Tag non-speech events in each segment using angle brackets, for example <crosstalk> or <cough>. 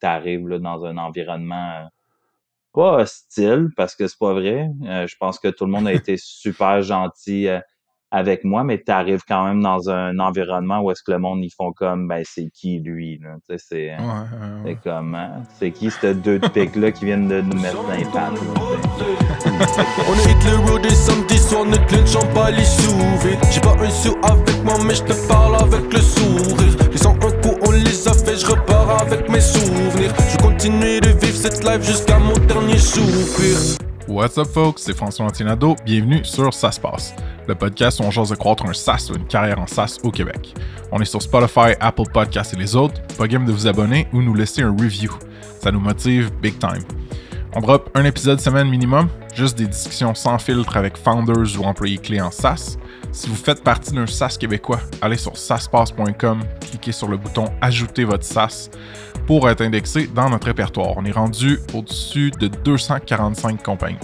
t'arrives là, dans un environnement euh, pas hostile, parce que c'est pas vrai. Euh, je pense que tout le monde a été <laughs> super gentil euh, avec moi, mais tu arrives quand même dans un environnement où est-ce que le monde, ils font comme, ben, c'est qui lui? Tu c'est, Ouais, ouais, ouais. c'est comment? C'est qui ces deux pics-là qui viennent de nous mettre dans les pattes, tu? On est hit le road et samedi soir, ne clenchons pas les. J'ai pas un sou avec moi, mais je te parle avec le sourire. Les 101 coups, on les a fait, je repars avec mes souvenirs. Je vais continuer de vivre cette life jusqu'à mon dernier soupir. What's up, folks? C'est François Antinado. Bienvenue sur Ça se le podcast où on jase de croître un SaaS ou une carrière en SaaS au Québec. On est sur Spotify, Apple Podcasts et les autres. Pas game de vous abonner ou nous laisser un review. Ça nous motive big time. On drop un épisode semaine minimum, juste des discussions sans filtre avec founders ou employés clés en SaaS. Si vous faites partie d'un SaaS québécois, allez sur saspace.com, cliquez sur le bouton Ajouter votre SaaS pour être indexé dans notre répertoire. On est rendu au-dessus de 245 compagnies.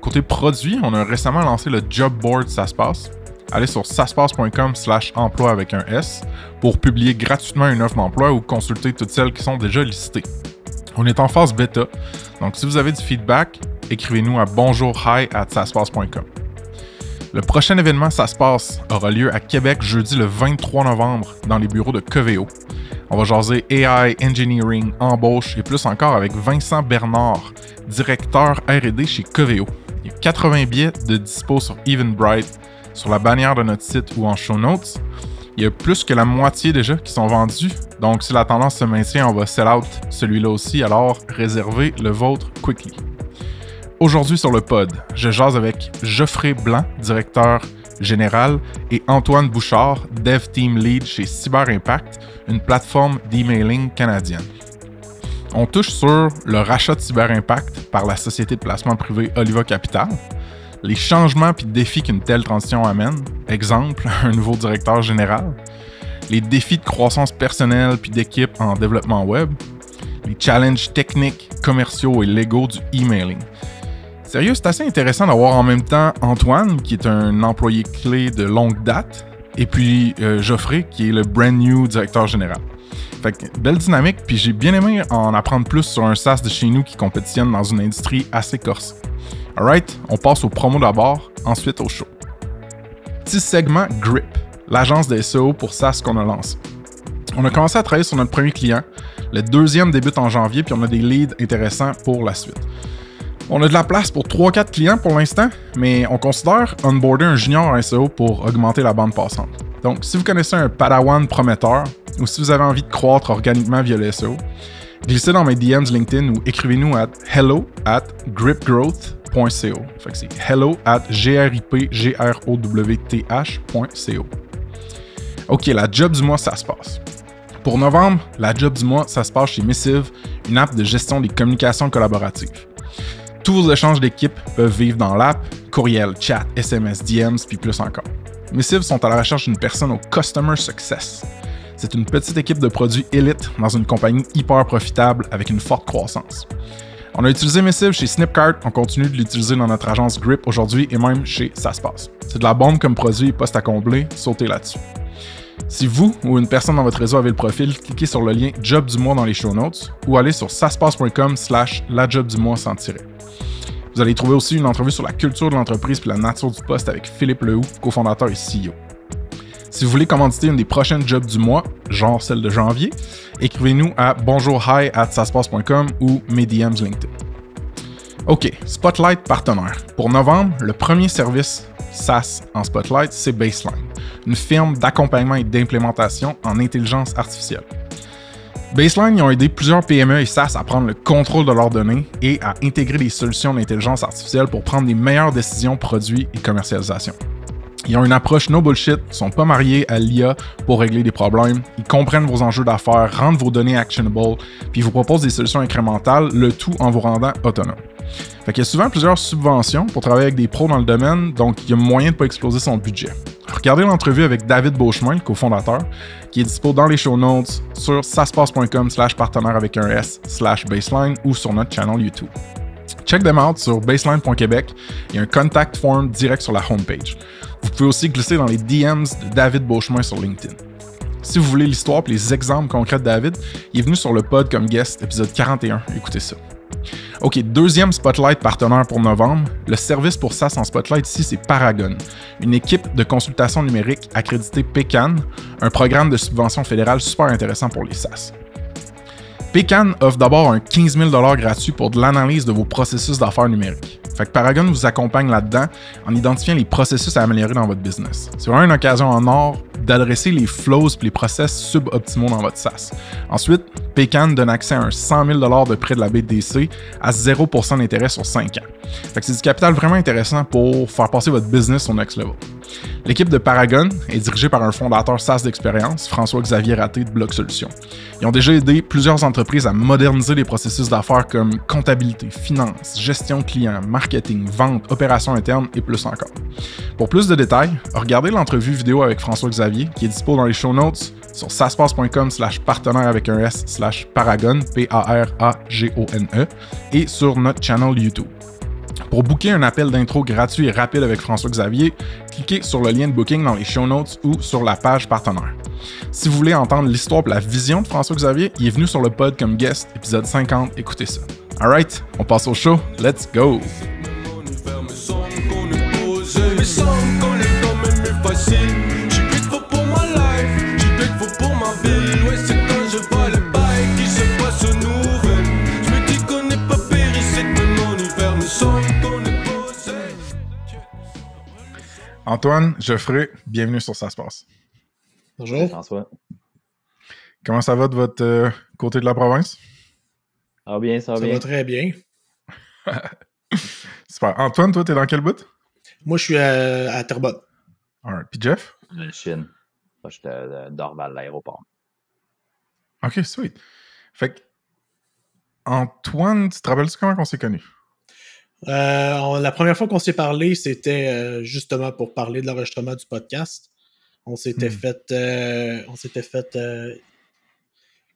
Côté produit, on a récemment lancé le Job Board SaaSpace. Allez sur saspace.com slash emploi avec un S pour publier gratuitement une offre d'emploi ou consulter toutes celles qui sont déjà listées. On est en phase bêta, donc si vous avez du feedback, écrivez-nous à bonjourhi at saspace.com. Le prochain événement Ça se passe aura lieu à Québec jeudi le 23 novembre dans les bureaux de Coveo. On va jaser AI, engineering, embauche et plus encore avec Vincent Bernard, directeur R&D chez Coveo. Il y a 80 billets de dispo sur Eventbrite, sur la bannière de notre site ou en show notes. Il y a plus que la moitié déjà qui sont vendus, donc si la tendance se maintient, on va sell out celui-là aussi, alors réservez le vôtre quickly. Aujourd'hui sur le pod, je jase avec Geoffrey Blanc, directeur général, et Antoine Bouchard, Dev Team Lead chez Cyber Impact, une plateforme d'emailing canadienne. On touche sur le rachat de Cyber Impact par la société de placement privé Oliva Capital, les changements et défis qu'une telle transition amène, exemple, <laughs> un nouveau directeur général, les défis de croissance personnelle puis d'équipe en développement web, les challenges techniques, commerciaux et légaux du emailing. Sérieux, c'est assez intéressant d'avoir en même temps Antoine, qui est un employé clé de longue date, et puis euh, Geoffrey, qui est le brand new directeur général. Fait que belle dynamique, puis j'ai bien aimé en apprendre plus sur un SaaS de chez nous qui compétitionne dans une industrie assez corsée. Alright, on passe au promo d'abord, ensuite au show. Petit segment Grip, l'agence de SEO pour SaaS qu'on a lancé. On a commencé à travailler sur notre premier client, le deuxième débute en janvier, puis on a des leads intéressants pour la suite. On a de la place pour 3-4 clients pour l'instant, mais on considère onboarder un junior en SEO pour augmenter la bande passante. Donc, si vous connaissez un Padawan prometteur ou si vous avez envie de croître organiquement via le SEO, glissez dans mes DMs LinkedIn ou écrivez-nous à hello at gripgrowth.co. C'est hello at. Ok, la job du mois, ça se passe. Pour novembre, la job du mois, ça se passe chez Missive, une app de gestion des communications collaboratives. Tous vos échanges d'équipe peuvent vivre dans l'app, courriel, chat, SMS, DMs, puis plus encore. Missive sont à la recherche d'une personne au Customer Success. C'est une petite équipe de produits élite dans une compagnie hyper profitable avec une forte croissance. On a utilisé Missive chez Snipcart, on continue de l'utiliser dans notre agence Grip aujourd'hui et même chez Ça. C'est de la bombe comme produit et poste à combler, sautez là-dessus. Si vous ou une personne dans votre réseau avez le profil, cliquez sur le lien Job du mois dans les show notes ou allez sur saspace.com slash la job du mois sans tirer. Vous allez trouver aussi une entrevue sur la culture de l'entreprise et la nature du poste avec Philippe Lehoux, cofondateur et CEO. Si vous voulez commanditer une des prochaines jobs du mois, genre celle de janvier, écrivez-nous à bonjourhi at ou mes DMs LinkedIn. OK, Spotlight partenaire. Pour novembre, le premier service SaaS en Spotlight, c'est Baseline, une firme d'accompagnement et d'implémentation en intelligence artificielle. Baseline, ils ont aidé plusieurs PME et SaaS à prendre le contrôle de leurs données et à intégrer des solutions d'intelligence artificielle pour prendre les meilleures décisions produits et commercialisation. Ils ont une approche no bullshit, ils sont pas mariés à l'IA pour régler des problèmes, ils comprennent vos enjeux d'affaires, rendent vos données actionable, puis vous proposent des solutions incrémentales, le tout en vous rendant autonome. Fait qu'il y a souvent plusieurs subventions pour travailler avec des pros dans le domaine, donc il y a moyen de pas exploser son budget. Regardez l'entrevue avec David Beauchemin, le cofondateur, qui est dispo dans les show notes sur saspace.com slash partenaire avec un S slash baseline ou sur notre channel YouTube. Check them out sur baseline.québec et un contact form direct sur la homepage. Vous pouvez aussi glisser dans les DMs de David Beauchemin sur LinkedIn. Si vous voulez l'histoire et les exemples concrets de David, il est venu sur le pod comme guest, épisode 41. Écoutez ça. OK, deuxième Spotlight partenaire pour novembre. Le service pour SaaS en Spotlight ici, c'est Paragon, une équipe de consultation numérique accréditée PECAN, un programme de subvention fédérale super intéressant pour les SaaS. PECAN offre d'abord un 15 000 gratuit pour de l'analyse de vos processus d'affaires numériques. Fait que Paragon vous accompagne là-dedans en identifiant les processus à améliorer dans votre business. C'est vraiment une occasion en or d'adresser les flows et les process suboptimaux dans votre SaaS. Ensuite, Pecan donne accès à un 100 000 de prêt de la BDC à 0% d'intérêt sur 5 ans. C'est du capital vraiment intéressant pour faire passer votre business au next level. L'équipe de Paragon est dirigée par un fondateur SaaS d'expérience, François-Xavier Raté de Bloc Solutions. Ils ont déjà aidé plusieurs entreprises à moderniser les processus d'affaires comme comptabilité, finance, gestion client, marketing, vente, opérations internes et plus encore. Pour plus de détails, regardez l'entrevue vidéo avec François-Xavier qui est dispo dans les show notes sur saspace.com slash partenaire avec un S slash paragon, P-A-R-A-G-O-N-E, et sur notre channel YouTube. Pour booker un appel d'intro gratuit et rapide avec François Xavier, cliquez sur le lien de booking dans les show notes ou sur la page partenaire. Si vous voulez entendre l'histoire et la vision de François Xavier, il est venu sur le pod comme guest, épisode 50, écoutez ça. Alright, on passe au show, let's go! Antoine, Geoffrey, bienvenue sur Ça se passe. Bonjour. François. Comment ça va de votre euh, côté de la province? Ça va bien, ça va Ça bien. va très bien. <laughs> Super. Antoine, toi, t'es dans quel bout? Moi, je suis à, à Terrebonne. Alright. Puis Jeff? La Chine. Moi, j'étais à Dorval, l'aéroport. Ok, sweet. Fait que, Antoine, tu te rappelles comment on s'est connus? Euh, on- la première fois qu'on s'est parlé, c'était euh, justement pour parler de l'enregistrement du podcast. On s'était Hmm. fait, euh, on s'était fait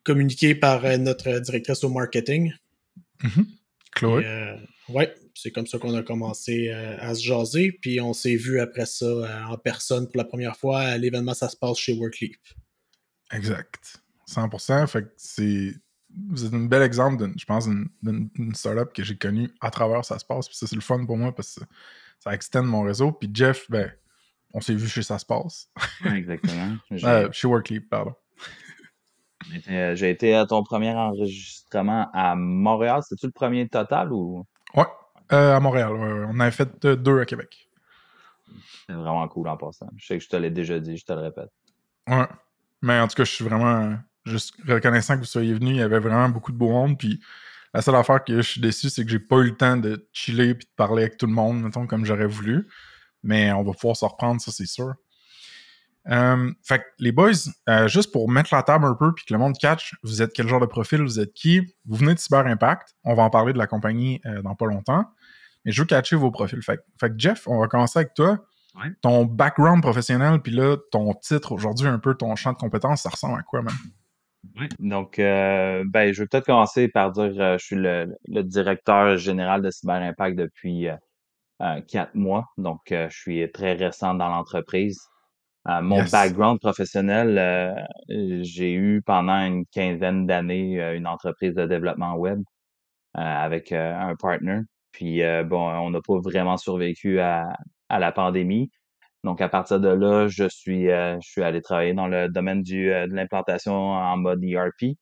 communiquer par notre directrice au marketing. Chloé? Et, ouais, c'est comme ça qu'on a commencé à se jaser. Puis on s'est vu après ça en personne pour la première fois à l'événement Ça se passe chez Workleap. Exact. 100%. Fait que c'est. Vous êtes un bel exemple, d'une- je pense, d'une- startup que j'ai connue à travers Ça se passe. Puis ça, c'est le fun pour moi parce que ça extend mon réseau. Puis Jeff, ben, on s'est vu chez Ça se passe. Exactement. <laughs> Euh, chez Workleap, pardon. été- j'ai été à ton premier enregistrement à Montréal. C'était-tu le premier total ou? Ouais, euh, à Montréal. ouais. On avait fait euh, deux à Québec. c'est vraiment cool en passant? Je sais que je te l'ai déjà dit, je te le répète. Ouais. Mais en tout cas, je suis vraiment euh, juste reconnaissant que vous soyez venu. Il y avait vraiment beaucoup de beau monde. Puis la seule affaire que je suis déçu, c'est que j'ai pas eu le temps de chiller puis de parler avec tout le monde, mettons, comme j'aurais voulu. Mais on va pouvoir se reprendre, ça, c'est sûr. Euh, fait que les boys, euh, juste pour mettre la table un peu puis que le monde catch, vous êtes quel genre de profil, vous êtes qui? Vous venez de Cyber Impact. On va en parler de la compagnie euh, dans pas longtemps. Mais je veux catcher vos profils. Fait, que- fait que Jeff, on va commencer avec toi. Ouais. Ton background professionnel, puis là, ton titre aujourd'hui, un peu ton champ de compétences, ça ressemble à quoi, même? Donc, euh, ben, je vais peut-être commencer par dire euh, je suis le, le directeur général de Cyber Impact depuis euh, quatre mois. Donc, je suis très récent dans l'entreprise. Mon Yes. background professionnel, j'ai eu pendant une quinzaine d'années une entreprise de développement web avec un partner. Puis, bon, on n'a pas vraiment survécu à, à la pandémie. Donc, à partir de là, je suis, euh, je suis allé travailler dans le domaine du, euh, de l'implantation en mode ERP.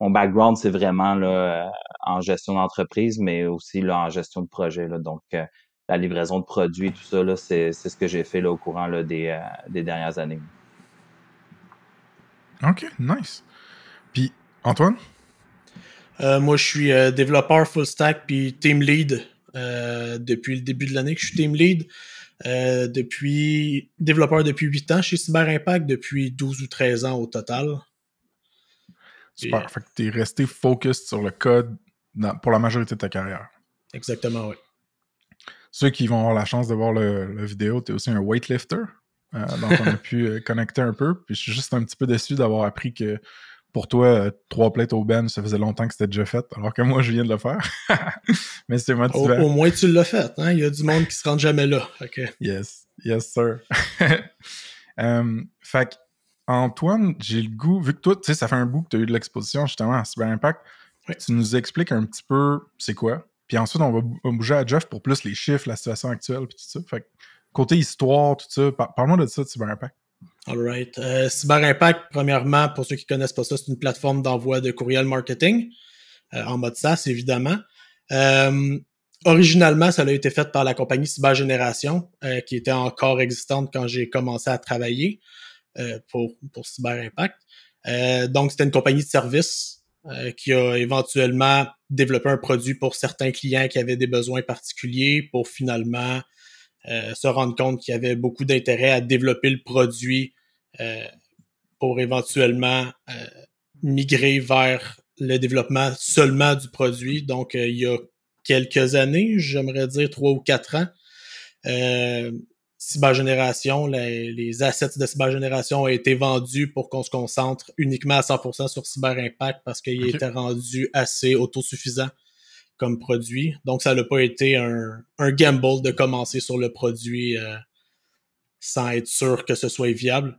Mon background, c'est vraiment là, euh, en gestion d'entreprise, mais aussi là, en gestion de projet. Là. Donc, euh, la livraison de produits tout ça, là, c'est, c'est ce que j'ai fait là, au courant là, des, euh, des dernières années. Ok, nice. Puis, Antoine? Euh, moi, je suis euh, développeur full stack puis team lead euh, depuis le début de l'année que je suis team lead. Euh, depuis développeur depuis 8 ans chez Cyber Impact, depuis 12 ou 13 ans au total. Super. Et- Fait que t'es resté focus sur le code dans- pour la majorité de ta carrière. Exactement, oui. Ceux qui vont avoir la chance de voir le, la vidéo, t'es aussi un weightlifter. Euh, donc, on a <laughs> pu euh, connecter un peu. Puis, je suis juste un petit peu déçu d'avoir appris que pour toi, euh, trois plates au bench, ça faisait longtemps que c'était déjà fait, alors que moi, je viens de le faire. <laughs> Mais c'est Au, motivant. au moins, tu l'as fait. Hein? Il y a du monde qui se rend jamais là. Que- Yes, yes, sir. <laughs> Euh, fait que, Antoine, j'ai le goût, vu que toi, tu sais, ça fait un bout que tu as eu de l'exposition justement à Cyber Impact, tu nous expliques un petit peu c'est quoi. Puis ensuite, on va bouger à Jeff pour plus les chiffres, la situation actuelle, puis tout ça. Fait côté histoire, tout ça, parle-moi de ça, de Cyber Impact. Alright. Euh, Cyber Impact, premièrement, pour ceux qui ne connaissent pas ça, c'est une plateforme d'envoi de courriel marketing euh, en mode SaaS, évidemment. Euh, originalement, ça a été fait par la compagnie Cybergénération, euh, qui était encore existante quand j'ai commencé à travailler pour, pour Cyber Impact. Donc, c'était une compagnie de service qui a éventuellement développé un produit pour certains clients qui avaient des besoins particuliers pour finalement se rendre compte qu'il y avait beaucoup d'intérêt à développer le produit pour éventuellement migrer vers le développement seulement du produit. Donc, il y a quelques années, j'aimerais dire trois ou quatre ans. Euh, Cybergénération, les, les, assets de Cybergénération ont été vendus pour qu'on se concentre uniquement à 100% sur Cyber Impact parce qu'il était rendu assez autosuffisant comme produit. Donc, ça n'a pas été un, un, gamble de commencer sur le produit euh, sans être sûr que ce soit viable.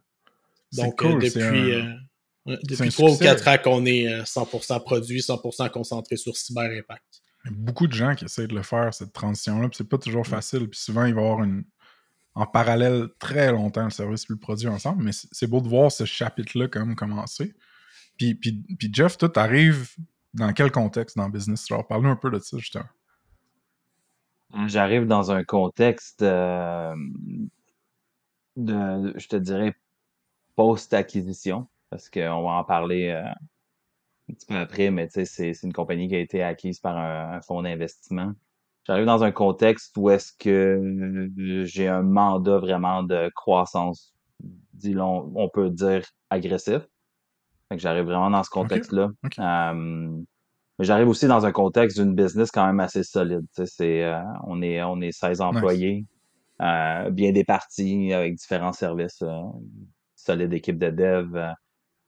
Donc, euh, depuis, euh, depuis trois ou quatre ans qu'on est 100% produit, 100% concentré sur Cyber Impact beaucoup de gens qui essaient de le faire, cette transition-là, puis c'est pas toujours facile. Puis souvent, il va y avoir une. En parallèle, très longtemps, le service et le produit ensemble, mais c'est beau de voir ce chapitre-là comme commencer. Puis, puis, puis Jeff, toi, t'arrives dans quel contexte dans Business? Alors, Parle-nous un peu de ça, justement. J'arrive dans un contexte euh, de, je te dirais, post-acquisition, parce qu'on va en parler euh, un petit peu après, mais tu sais, c'est, une compagnie qui a été acquise par un, fonds d'investissement. J'arrive dans un contexte où est-ce que j'ai un mandat vraiment de croissance, disons, on peut dire agressif. J'arrive vraiment dans ce contexte-là. mais j'arrive aussi dans un contexte d'une business quand même assez solide. C'est, euh, on est on est 16 employés, euh, bien départis avec différents services, euh, solide équipe de dev,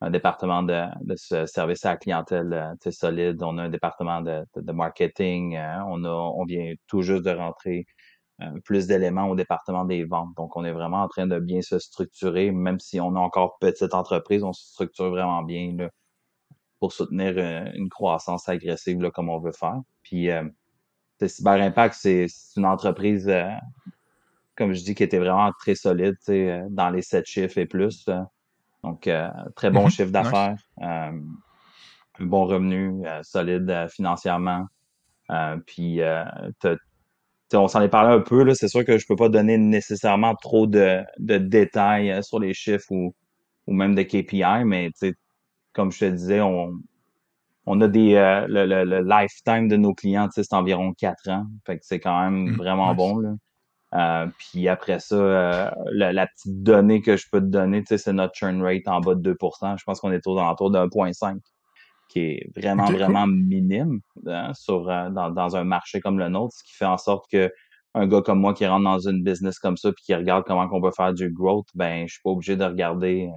un département de, de service à la clientèle euh, solide, on a un département de, de, marketing, euh, on a on vient tout juste de rentrer euh, plus d'éléments au département des ventes. Donc, on est vraiment en train de bien se structurer, même si on a encore petite entreprise, on se structure vraiment bien là, pour soutenir une, croissance agressive là, comme on veut faire. Puis, euh, Cyber Impact, c'est une entreprise, comme je dis, qui était vraiment très solide, dans les sept chiffres et plus. Donc, euh, très bon mhm. chiffre d'affaires, euh, un bon revenu, euh, solide financièrement. puis, on s'en est parlé un peu. C'est sûr que je peux pas donner nécessairement trop de, détails sur les chiffres ou, ou même des KPI, mais comme je te disais, on, on a des le, lifetime de nos clients, c'est environ quatre ans. Fait que c'est quand même mmh, vraiment bon. Là. Euh, puis après ça, euh, la, petite donnée que je peux te donner, c'est notre churn rate en bas de 2% Je pense qu'on est aux alentours de 1,5 qui est vraiment, vraiment minime hein, sur, euh, dans, dans, un marché comme le nôtre, ce qui fait en sorte que un gars comme moi qui rentre dans une business comme ça puis qui regarde comment on peut faire du growth, ben je suis pas obligé de regarder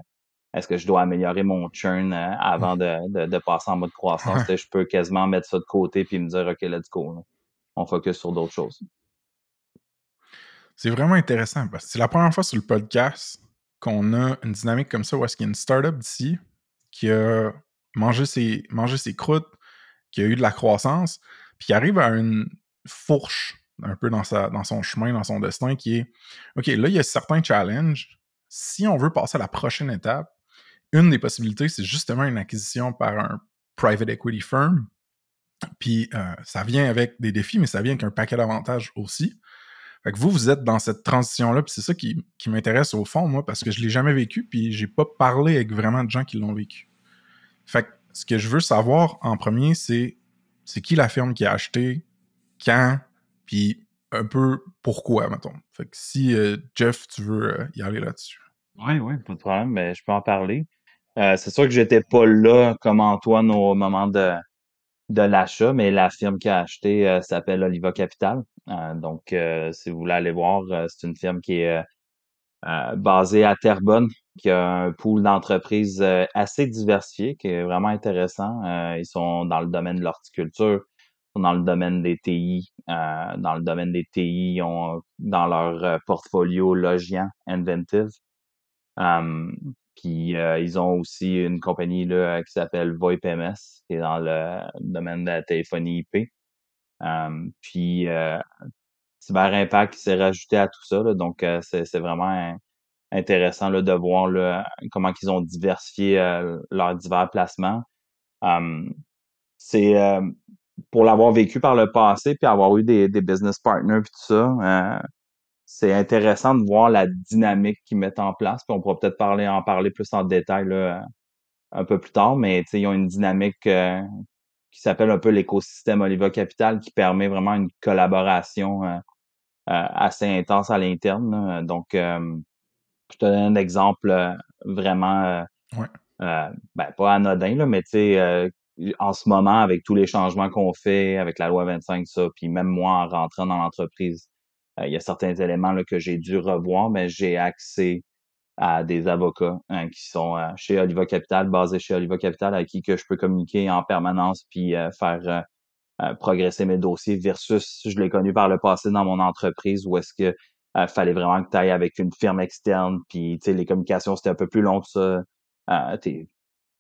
est-ce que je dois améliorer mon churn avant de, de, passer en mode croissance. je peux quasiment mettre ça de côté puis me dire OK, let's go. On focus sur d'autres choses. C'est vraiment intéressant parce que c'est la première fois sur le podcast qu'on a une dynamique comme ça où est-ce qu'il y a une startup d'ici qui a mangé ses, mangé ses croûtes, qui a eu de la croissance, puis qui arrive à une fourche un peu dans, son chemin, dans son destin, qui est OK, là, il y a certains challenges. Si on veut passer à la prochaine étape, une des possibilités, c'est justement une acquisition par un private equity firm. Puis euh, ça vient avec des défis, mais ça vient avec un paquet d'avantages aussi. Fait vous, vous êtes dans cette transition-là, puis c'est ça qui, m'intéresse au fond, moi, parce que je l'ai jamais vécu, puis j'ai pas parlé avec vraiment de gens qui l'ont vécu. Fait que ce que je veux savoir en premier, c'est c'est qui la firme qui a acheté, quand, puis un peu pourquoi, mettons. Fait que si euh, Jeff, tu veux euh, y aller là-dessus. Oui, oui, pas de problème, mais je peux en parler. Euh, c'est sûr que j'étais pas là comme Antoine au moment de, de l'achat, mais la firme qui a acheté s'appelle Oliva Capital. Donc, si vous voulez aller voir, c'est une firme qui est basée à Terrebonne, qui a un pool d'entreprises assez diversifié, qui est vraiment intéressant. ils sont dans le domaine de l'horticulture, dans le domaine des TI. dans le domaine des TI, ils ont dans leur portfolio Logian, Inventive. puis ils ont aussi une compagnie là, qui s'appelle VoIP MS, qui est dans le domaine de la téléphonie IP. puis Impact qui s'est rajouté à tout ça. donc, c'est vraiment intéressant là, de voir comment ils ont diversifié leurs divers placements. c'est pour l'avoir vécu par le passé, puis avoir eu des, des business partners, puis tout ça, c'est intéressant de voir la dynamique qu'ils mettent en place. Puis on pourra peut-être parler, en parler plus en détail là, un peu plus tard, mais ils ont une dynamique euh, qui s'appelle un peu l'écosystème Oliva Capital qui permet vraiment une collaboration euh, euh, assez intense à l'interne. Donc, je te donne un exemple vraiment ben, pas anodin, là, mais tu sais, en ce moment, avec tous les changements qu'on fait, avec la loi 25, ça, puis même moi en rentrant dans l'entreprise, euh, il y a certains éléments là, que j'ai dû revoir, mais j'ai accès à des avocats hein, qui sont euh, chez Oliva Capital, basés chez Oliva Capital, à qui que je peux communiquer en permanence puis euh, faire progresser mes dossiers versus je l'ai connu par le passé dans mon entreprise où est-ce que fallait vraiment que tu ailles avec une firme externe puis les communications c'était un peu plus long que ça. t'es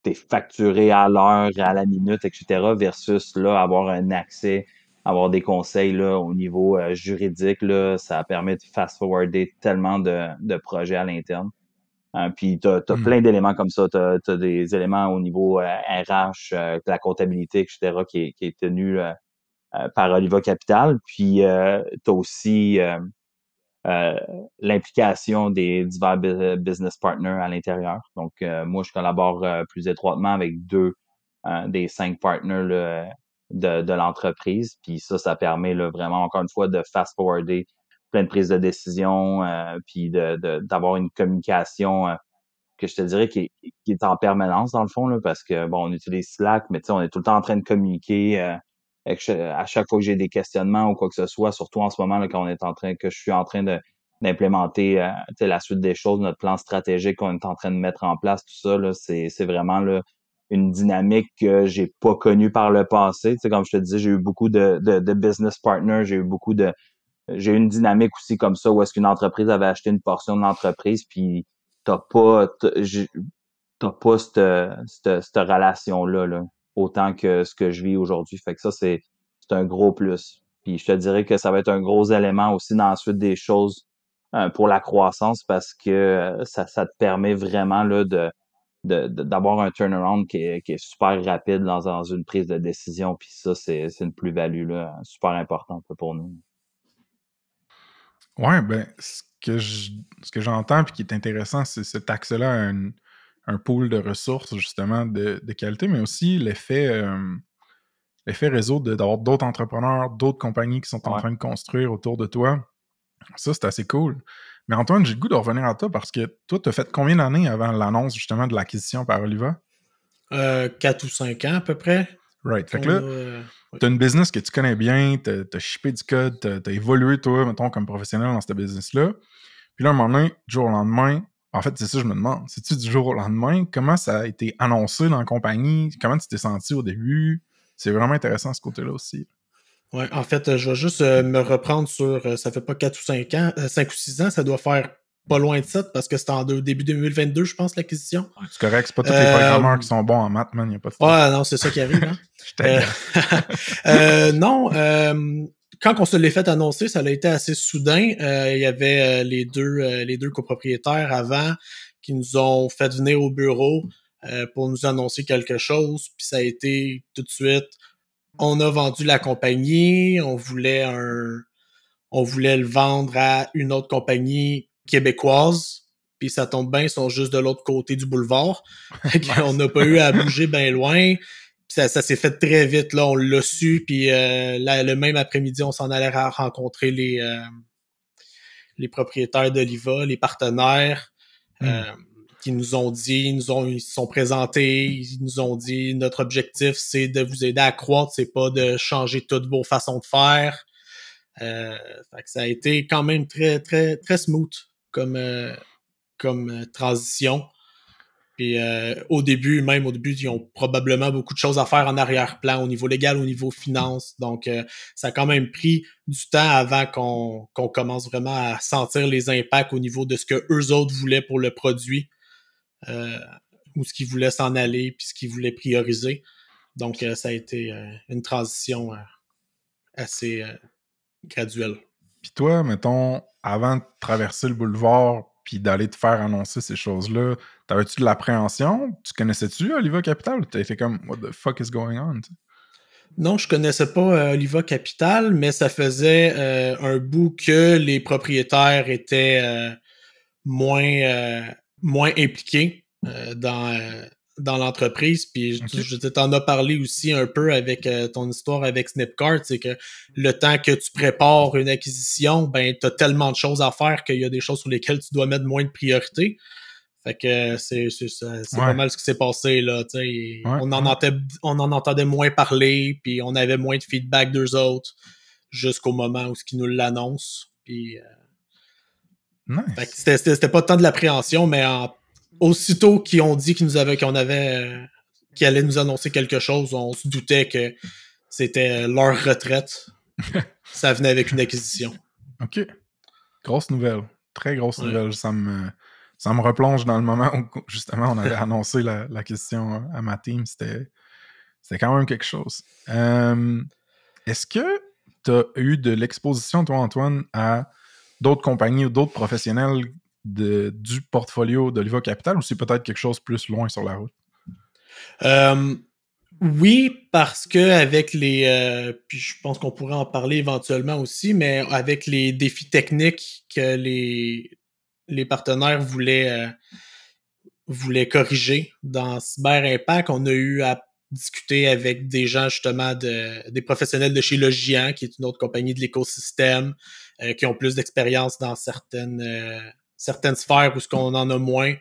es facturé à l'heure, à la minute, etc. versus là avoir un accès avoir des conseils là, au niveau euh, juridique, là, ça permet de fast-forwarder tellement de, de, projets à l'interne. Hein, puis tu as, mm. plein d'éléments comme ça. Tu as, des éléments au niveau RH, euh, euh, la comptabilité, etc., qui est, qui est tenu par Oliva Capital. Puis tu as aussi l'implication des divers business partners à l'intérieur. Donc, moi, je collabore plus étroitement avec deux des cinq partners de, de l'entreprise. Puis ça, ça permet là, vraiment, encore une fois, de fast-forwarder plein de prises de décision, euh, puis d'avoir de, d'avoir une communication euh, que je te dirais qui est, qui est en permanence, dans le fond, là, parce que, bon, on utilise Slack, mais on est tout le temps en train de communiquer euh, à chaque fois que j'ai des questionnements ou quoi que ce soit, surtout en ce moment, là, quand on est en train, que je suis en train de d'implémenter euh, la suite des choses, notre plan stratégique qu'on est en train de mettre en place, tout ça, c'est vraiment là, une dynamique que j'ai pas connue par le passé. Tu sais, comme je te disais, j'ai eu beaucoup de, de, de business partners, j'ai eu beaucoup de. J'ai une dynamique aussi comme ça où est-ce qu'une entreprise avait acheté une portion de l'entreprise, puis t'as pas t'as pas cette, cette, cette relation-là, là, autant que ce que je vis aujourd'hui. Fait que ça, c'est un gros plus. Puis je te dirais que ça va être un gros élément aussi dans la suite des choses euh, pour la croissance parce que euh, ça, ça te permet vraiment là, de, d'avoir un turnaround qui est, qui est, super rapide dans, dans, une prise de décision. Puis ça, c'est une plus-value super importante pour nous. Ouais, ben, ce que je, ce que j'entends et qui est intéressant, c'est cet accès-là à un, un, pool de ressources, justement, de, de qualité, mais aussi l'effet euh, l'effet réseau d'avoir d'autres entrepreneurs, d'autres compagnies qui sont en train de construire autour de toi. Ça, c'est assez cool. Mais Antoine, j'ai le goût de revenir à toi parce que toi, tu as fait combien d'années avant l'annonce justement de l'acquisition par Oliva? Euh, 4 ou 5 ans à peu près. Right. Fait que là, euh, tu as une business que tu connais bien, tu as, shippé du code, tu as, évolué toi, mettons, comme professionnel dans cette business-là. Puis là, un moment donné, du jour au lendemain, en fait, c'est ça que je me demande. C'est-tu du jour au lendemain? Comment ça a été annoncé dans la compagnie? Comment tu t'es senti au début? C'est vraiment intéressant ce côté-là aussi. Ouais, en fait, je vais juste euh, me reprendre sur, euh, ça fait pas 4 ou 5 ans, 5 euh, ou 6 ans, ça doit faire pas loin de ça, parce que c'était en début 2022, je pense, l'acquisition. c'est correct, c'est pas tous les programmeurs qui sont bons en maths, man, y a pas de Ouais, non, c'est ça qui arrive, hein. <laughs> <laughs> euh, non, quand on se l'est fait annoncer, ça a été assez soudain. Il y avait les deux les deux copropriétaires avant qui nous ont fait venir au bureau pour nous annoncer quelque chose, puis ça a été tout de suite on a vendu la compagnie, on voulait un, on voulait le vendre à une autre compagnie québécoise. Puis ça tombe bien, ils sont juste de l'autre côté du boulevard. <laughs> on n'a pas eu à bouger bien loin. ça, ça s'est fait très vite. Là, on l'a su. Puis euh, le même après-midi, on s'en allait rencontrer les, euh, les propriétaires d'Oliva, les partenaires. Hmm. Euh, qui nous ont dit, ils nous ont, ils se sont présentés, ils nous ont dit notre objectif c'est de vous aider à croître, c'est pas de changer toutes vos façons de faire. Euh, fait que ça a été quand même très très très smooth comme euh, comme euh, transition. Puis euh, au début, même au début, ils ont probablement beaucoup de choses à faire en arrière-plan, au niveau légal, au niveau finance. Donc, ça a quand même pris du temps avant qu'on qu'on commence vraiment à sentir les impacts au niveau de ce que eux autres voulaient pour le produit. où ce qu'il voulait s'en aller, puis ce qu'il voulait prioriser. Donc, ça a été une transition assez graduelle. Puis toi, mettons, avant de traverser le boulevard puis d'aller te faire annoncer ces choses-là, t'avais-tu de l'appréhension? Tu connaissais-tu Oliva Capital? T'as été comme, what the fuck is going on? Non, je connaissais pas euh, Oliva Capital, mais ça faisait euh, un bout que les propriétaires étaient euh, moins, moins impliqués dans, dans l'entreprise. Puis je, je t'en as parlé aussi un peu avec euh, ton histoire avec Snipcart, c'est que le temps que tu prépares une acquisition, ben tu as tellement de choses à faire qu'il y a des choses sur lesquelles tu dois mettre moins de priorité. Fait que c'est c'est pas mal ce qui s'est passé là. on, en entendait, on en entendait moins parler, puis on avait moins de feedback d'eux autres jusqu'au moment où ce qui nous l'annonce. Puis euh, c'était pas tant de l'appréhension, mais en aussitôt qu'ils ont dit qu'ils nous avaient, qu'on avait, euh, qu'ils allaient nous annoncer quelque chose, on se doutait que c'était leur retraite. <laughs> ça venait avec une acquisition. OK. Grosse nouvelle. Très grosse nouvelle. Ça me, ça me replonge dans le moment où, justement, on avait annoncé l'acquisition à ma team. C'était, c'était quand même quelque chose. Euh, est-ce que tu as eu de l'exposition, toi, Antoine, à d'autres compagnies ou d'autres professionnels du portfolio d'Oliva Capital ou c'est peut-être quelque chose plus loin sur la route? Euh, oui, parce que avec les, euh, puis je pense qu'on pourrait en parler éventuellement aussi, mais avec les défis techniques que les, les partenaires voulaient, euh, voulaient corriger dans Cyber Impact, on a eu à discuter avec des gens justement de, des professionnels de chez Logian, qui est une autre compagnie de l'écosystème, qui ont plus d'expérience dans certaines certaines sphères où ce qu'on en a moins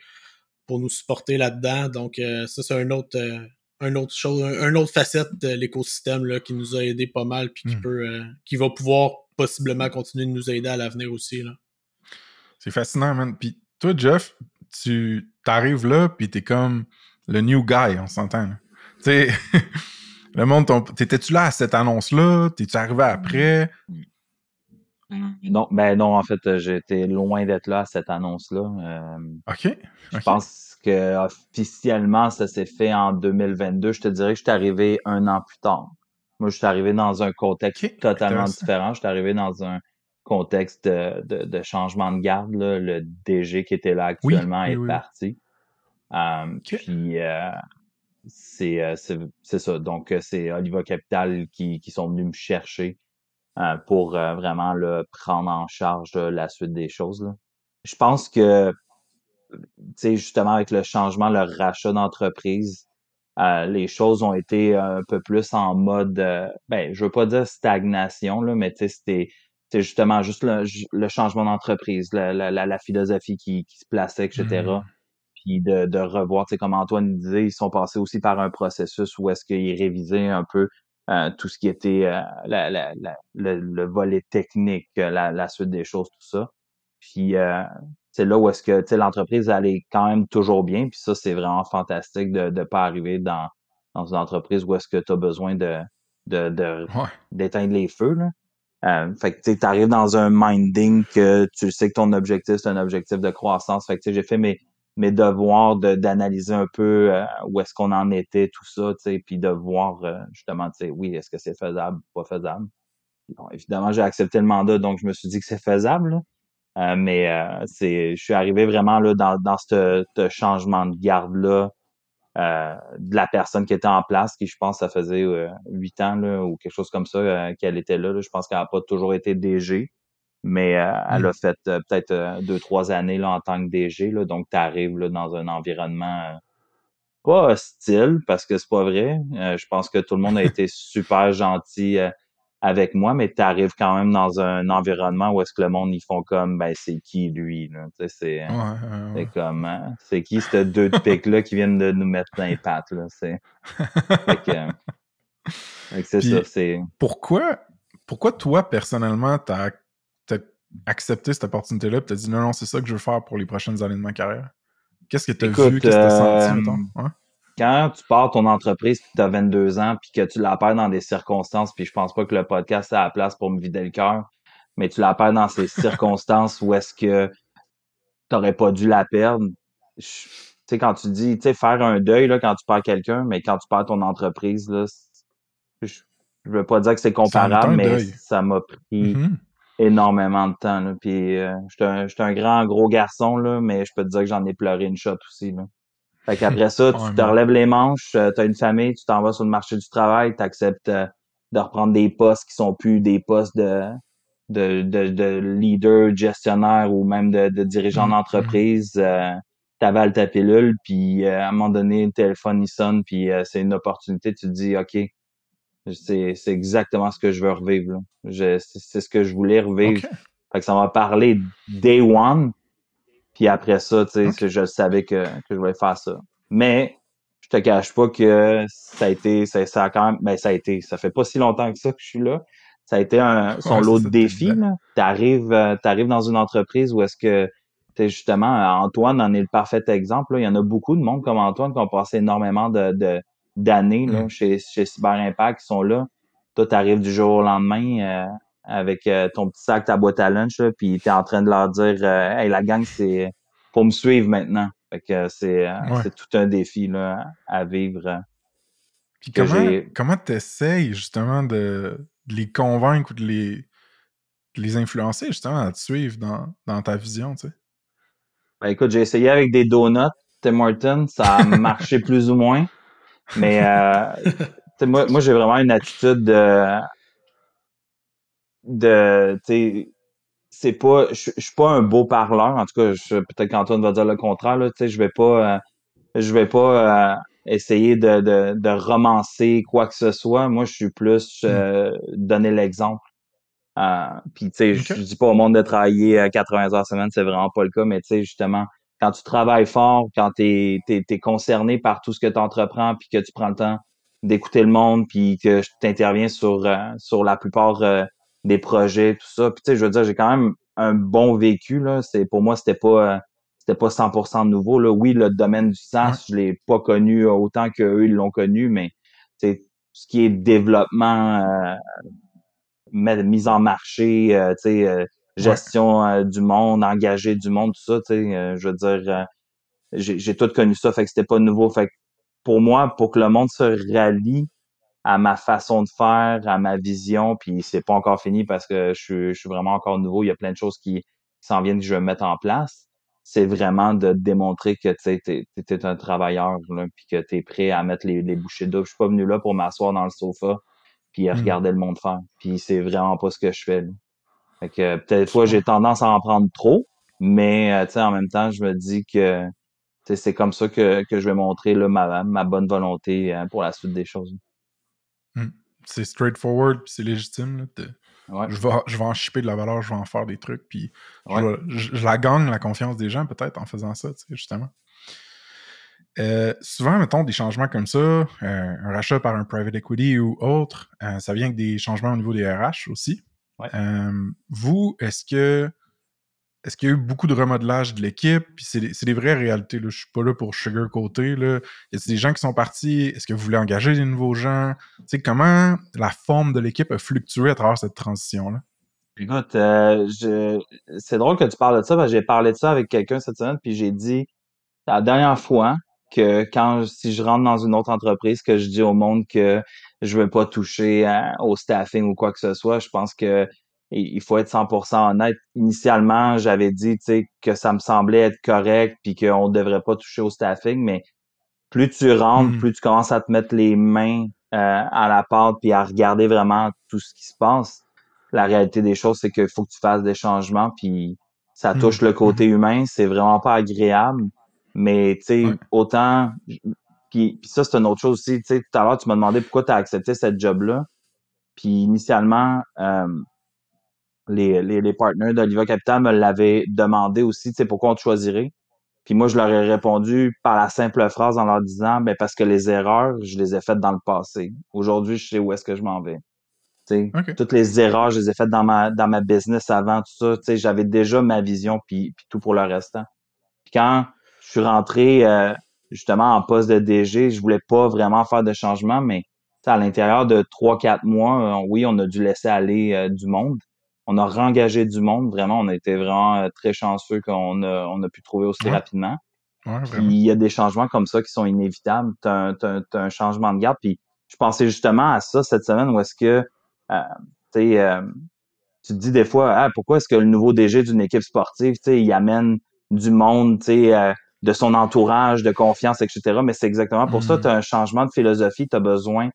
pour nous supporter là-dedans. Donc, euh, ça, c'est un autre, euh, un autre chose, un, autre facette de l'écosystème là, qui nous a aidé pas mal puis qui hmm. peut euh, qui va pouvoir possiblement continuer de nous aider à l'avenir aussi. Là. C'est fascinant, man. Puis toi, Jeff, tu t'arrives là, puis t'es comme le new guy, on s'entend. Tu sais, <laughs> le monde, t'étais-tu là à cette annonce-là? T'es-tu arrivé après? Non, ben non, en fait, euh, j'étais loin d'être là à cette annonce-là. Euh, OK. Je pense que officiellement, ça s'est fait en 2022. Je te dirais que je suis arrivé un an plus tard. Moi, je suis arrivé dans un contexte totalement différent. Je suis arrivé dans un contexte de, de, changement de garde. Le DG qui était là actuellement est parti. Euh, puis c'est ça. Donc, c'est Oliva Capital qui, qui sont venus me chercher euh, pour euh, vraiment le prendre en charge la suite des choses. Là. Je pense que, tu sais, justement, avec le changement, le rachat d'entreprise, euh, les choses ont été un peu plus en mode, ben, je veux pas dire stagnation, là, mais tu sais, c'était justement juste le, changement d'entreprise, la, la, la, philosophie qui, qui, se plaçait, etc. Mmh. Puis de, de revoir, tu sais, comme Antoine disait, ils sont passés aussi par un processus où est-ce qu'ils révisaient un peu euh, tout ce qui était euh, la, la, le, volet technique, euh, la, suite des choses, tout ça. Puis c'est là où est-ce que l'entreprise allait quand même toujours bien. Puis ça, c'est vraiment fantastique de ne pas arriver dans, dans une entreprise où est-ce que tu as besoin de d'éteindre les feux. Là. fait que tu arrives dans un minding que tu sais que ton objectif, c'est un objectif de croissance. Fait que j'ai fait mes, mes devoirs d'analyser un peu euh, où est-ce qu'on en était, tout ça, puis de voir euh, justement, oui, est-ce que c'est faisable ou pas faisable. Bon, évidemment, j'ai accepté le mandat, donc je me suis dit que c'est faisable, euh, mais c'est, je suis arrivé vraiment là dans, dans ce changement de garde-là de la personne qui était en place, qui je pense ça faisait huit ans là, ou quelque chose comme ça qu'elle était là, Je pense qu'elle n'a pas toujours été DG mais euh, elle a mmh. fait euh, peut-être euh, deux, trois années là, en tant que DG. Là, donc, tu arrives dans un environnement pas hostile, parce que c'est pas vrai. je pense que tout le monde a été <laughs> super gentil avec moi, mais tu arrives quand même dans un environnement où est-ce que le monde, ils font comme, ben, c'est qui lui? C'est comme, hein, c'est qui ces deux de pics-là qui viennent de nous mettre dans les pattes? Là, <laughs> c'est ça. C'est... Pourquoi, pourquoi toi, personnellement, t'as accepté cette opportunité-là et t'as dit non, non, c'est ça que je veux faire pour les prochaines années de ma carrière? Qu'est-ce que tu as vu? Qu'est-ce que tu as senti, euh, Quand tu pars ton entreprise puis tu as 22 ans puis que tu la perds dans des circonstances, puis je pense pas que le podcast a la place pour me vider le cœur, mais tu la perds dans ces <laughs> circonstances où est-ce que t'aurais pas dû la perdre, sais, quand tu dis, tu sais, faire un deuil, là, quand tu perds quelqu'un, mais quand tu perds ton entreprise, là, je, je veux pas dire que c'est comparable, mais ça m'a pris mm-hmm. Énormément de temps, là. Puis, euh, j'étais un, un, grand, gros garçon, là, mais je peux te dire que j'en ai pleuré une shot aussi, là. Fait qu'après ça, tu te relèves les manches, euh, tu as une famille, tu t'en vas sur le marché du travail, tu acceptes euh, de reprendre des postes qui sont plus des postes de, de, de, de leader, gestionnaire ou même de, de dirigeant mm-hmm. d'entreprise. Euh, t'avales ta pilule, puis euh, à un moment donné, le téléphone il sonne, puis c'est une opportunité, tu te dis OK, c'est, c'est exactement ce que je veux revivre. c'est, ce que je voulais revivre. Fait que ça m'a parlé day one, puis après ça, tu sais, je savais que, que je voulais faire ça. Mais je te cache pas que ça a été, ça, ça a quand même, ben ça a été, ça fait pas si longtemps que ça que je suis là. Ça a été un, son lot de défis. Tu arrives, euh, arrives dans une entreprise où est-ce que es justement, Antoine en est le parfait exemple. Là. Il y en a beaucoup de monde comme Antoine qui ont passé énormément de, d'années là, mm. chez, chez Cyber Impact qui sont là. Toi, tu arrives du jour au lendemain euh, avec euh, ton petit sac, ta boîte à lunch, puis tu es en train de leur dire Hey, la gang, c'est faut me suivre maintenant. Fait que c'est, tout un défi là, à vivre. Puis comment, tu essayes justement de, les convaincre ou de les, les influencer justement à te suivre dans, dans ta vision, tu sais? Ben écoute, j'ai essayé avec des donuts, Tim Hortons, ça a <laughs> marché plus ou moins. Mais euh, moi, moi j'ai vraiment une attitude de. de c'est pas. Je suis pas un beau parleur. En tout cas, peut-être qu'Antoine va dire le contraire. Là, je vais pas. Euh, je vais pas euh, essayer de, de, de, romancer quoi que ce soit. Moi, je suis plus hmm. donner l'exemple. Euh, puis, tu sais, je dis pas au monde de travailler 80 heures semaine, c'est vraiment pas le cas, mais tu sais, justement, quand tu travailles fort, quand tu es, concerné par tout ce que tu entreprends, puis que tu prends le temps d'écouter le monde, puis que tu interviens sur, euh, sur la plupart euh, des projets, tout ça. Puis, tu sais, je veux dire, j'ai quand même un bon vécu, là. C'est, pour moi, c'était pas c'était pas 100% nouveau. Là. Oui, le domaine du SaaS, je l'ai pas connu autant qu'eux, ils l'ont connu, mais ce qui est développement mise en marché, euh, euh, gestion euh, du monde, engager du monde, tout ça, je veux dire, j'ai tout connu ça, fait que c'était pas nouveau. Fait que pour moi, pour que le monde se rallie à ma façon de faire, à ma vision, puis c'est pas encore fini parce que je suis, vraiment encore nouveau, il y a plein de choses qui, s'en viennent que je vais mettre en place. C'est vraiment de démontrer que tu es, un travailleur, puis que tu es prêt à mettre les, les bouchées d'eau. Je suis pas venu là pour m'asseoir dans le sofa puis à mmh. regarder le monde faire. Puis c'est vraiment pas ce que je fais. Fait que peut-être fois j'ai tendance à en prendre trop, mais euh, en même temps, je me dis que c'est comme ça que, que, je vais montrer là, ma, ma bonne volonté euh, pour la suite des choses. Mmh. C'est straightforward, c'est légitime. Là, je, vais, je vais en chipper de la valeur, je vais en faire des trucs, puis je, la gagne, la confiance des gens, peut-être, en faisant ça, justement. Euh, souvent, mettons, des changements comme ça, euh, un rachat par un private equity ou autre, euh, ça vient avec des changements au niveau des RH aussi. Vous, est-ce que est-ce qu'il y a eu beaucoup de remodelage de l'équipe? Puis c'est des, vraies réalités. Là. Je suis pas là pour sugarcoater. Là. Y a des gens qui sont partis? Est-ce que vous voulez engager des nouveaux gens? Tu comment la forme de l'équipe a fluctué à travers cette transition-là? Écoute, c'est drôle que tu parles de ça, parce que j'ai parlé de ça avec quelqu'un cette semaine, puis j'ai dit la dernière fois, que quand si je rentre dans une autre entreprise que je dis au monde que je veux pas toucher au staffing ou quoi que ce soit, je pense que il faut être 100% honnête. Initialement, j'avais dit que ça me semblait être correct puis qu'on devrait pas toucher au staffing, mais plus tu rentres, mmh. plus tu commences à te mettre les mains euh, à la pâte puis à regarder vraiment tout ce qui se passe. La réalité des choses, c'est qu'il faut que tu fasses des changements puis ça mmh. touche le côté mmh. humain, c'est vraiment pas agréable. Mais, tu sais, autant... Puis, ça, c'est une autre chose aussi. Tu sais, tout à l'heure, tu m'as demandé pourquoi tu as accepté cette job-là. Puis initialement, euh, les, les, les partenaires d'Oliva Capital me l'avaient demandé aussi, tu sais, pourquoi on te choisirait. Puis moi, je leur ai répondu par la simple phrase en leur disant, ben parce que les erreurs, je les ai faites dans le passé. Aujourd'hui, je sais où est-ce que je m'en vais. sais Toutes les erreurs, je les ai faites dans ma dans ma business avant, tout ça. Tu sais, J'avais déjà ma vision, puis, puis tout pour le restant. Puis quand je suis rentré euh, justement en poste de DG. Je voulais pas vraiment faire de changement, mais à l'intérieur de trois, quatre mois, euh, oui, on a dû laisser aller euh, du monde. On a réengagé du monde. Vraiment, on a été vraiment très chanceux qu'on a, on a pu trouver aussi rapidement. il y a des changements comme ça qui sont inévitables. Tu as, un changement de garde. Puis je pensais justement à ça cette semaine où est-ce que euh, euh, tu te dis des fois, ah, pourquoi est-ce que le nouveau DG d'une équipe sportive, il amène du monde euh, de son entourage, de confiance, etc. Mais c'est exactement pour ça, mm. tu as un changement de philosophie, tu as besoin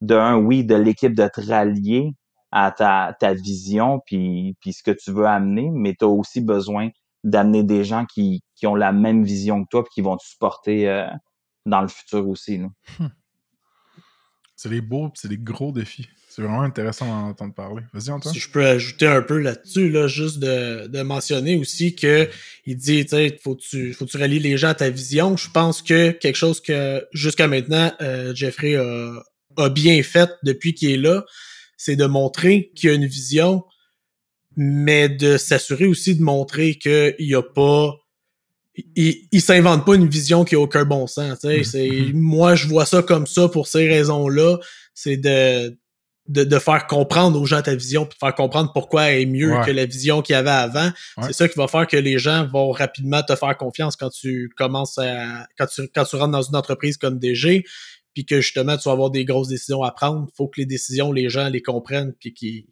d'un, oui, de l'équipe de te rallier à ta, ta vision, puis, puis ce que tu veux amener, mais tu as aussi besoin d'amener des gens qui, qui ont la même vision que toi puis qui vont te supporter euh, dans le futur aussi. Hmm. C'est des beaux, c'est des gros défis. C'est vraiment intéressant d'en entendre parler. Vas-y, Antoine. Si je peux ajouter un peu là-dessus, là, juste de, de, mentionner aussi que il dit, tu sais, faut tu, faut tu rallier les gens à ta vision. Je pense que quelque chose que jusqu'à maintenant, euh, Jeffrey a, a, bien fait depuis qu'il est là, c'est de montrer qu'il y a une vision, mais de s'assurer aussi de montrer qu'il n'y a pas il, il s'invente pas une vision qui a aucun bon sens. Mm-hmm. C'est, moi, je vois ça comme ça pour ces raisons-là. C'est de, de, de, faire comprendre aux gens ta vision, puis de faire comprendre pourquoi elle est mieux que la vision qu'il y avait avant. C'est ça qui va faire que les gens vont rapidement te faire confiance quand tu commences à quand tu, quand tu rentres dans une entreprise comme DG, puis que justement tu vas avoir des grosses décisions à prendre. Faut que les décisions, les gens les comprennent, puis qu'ils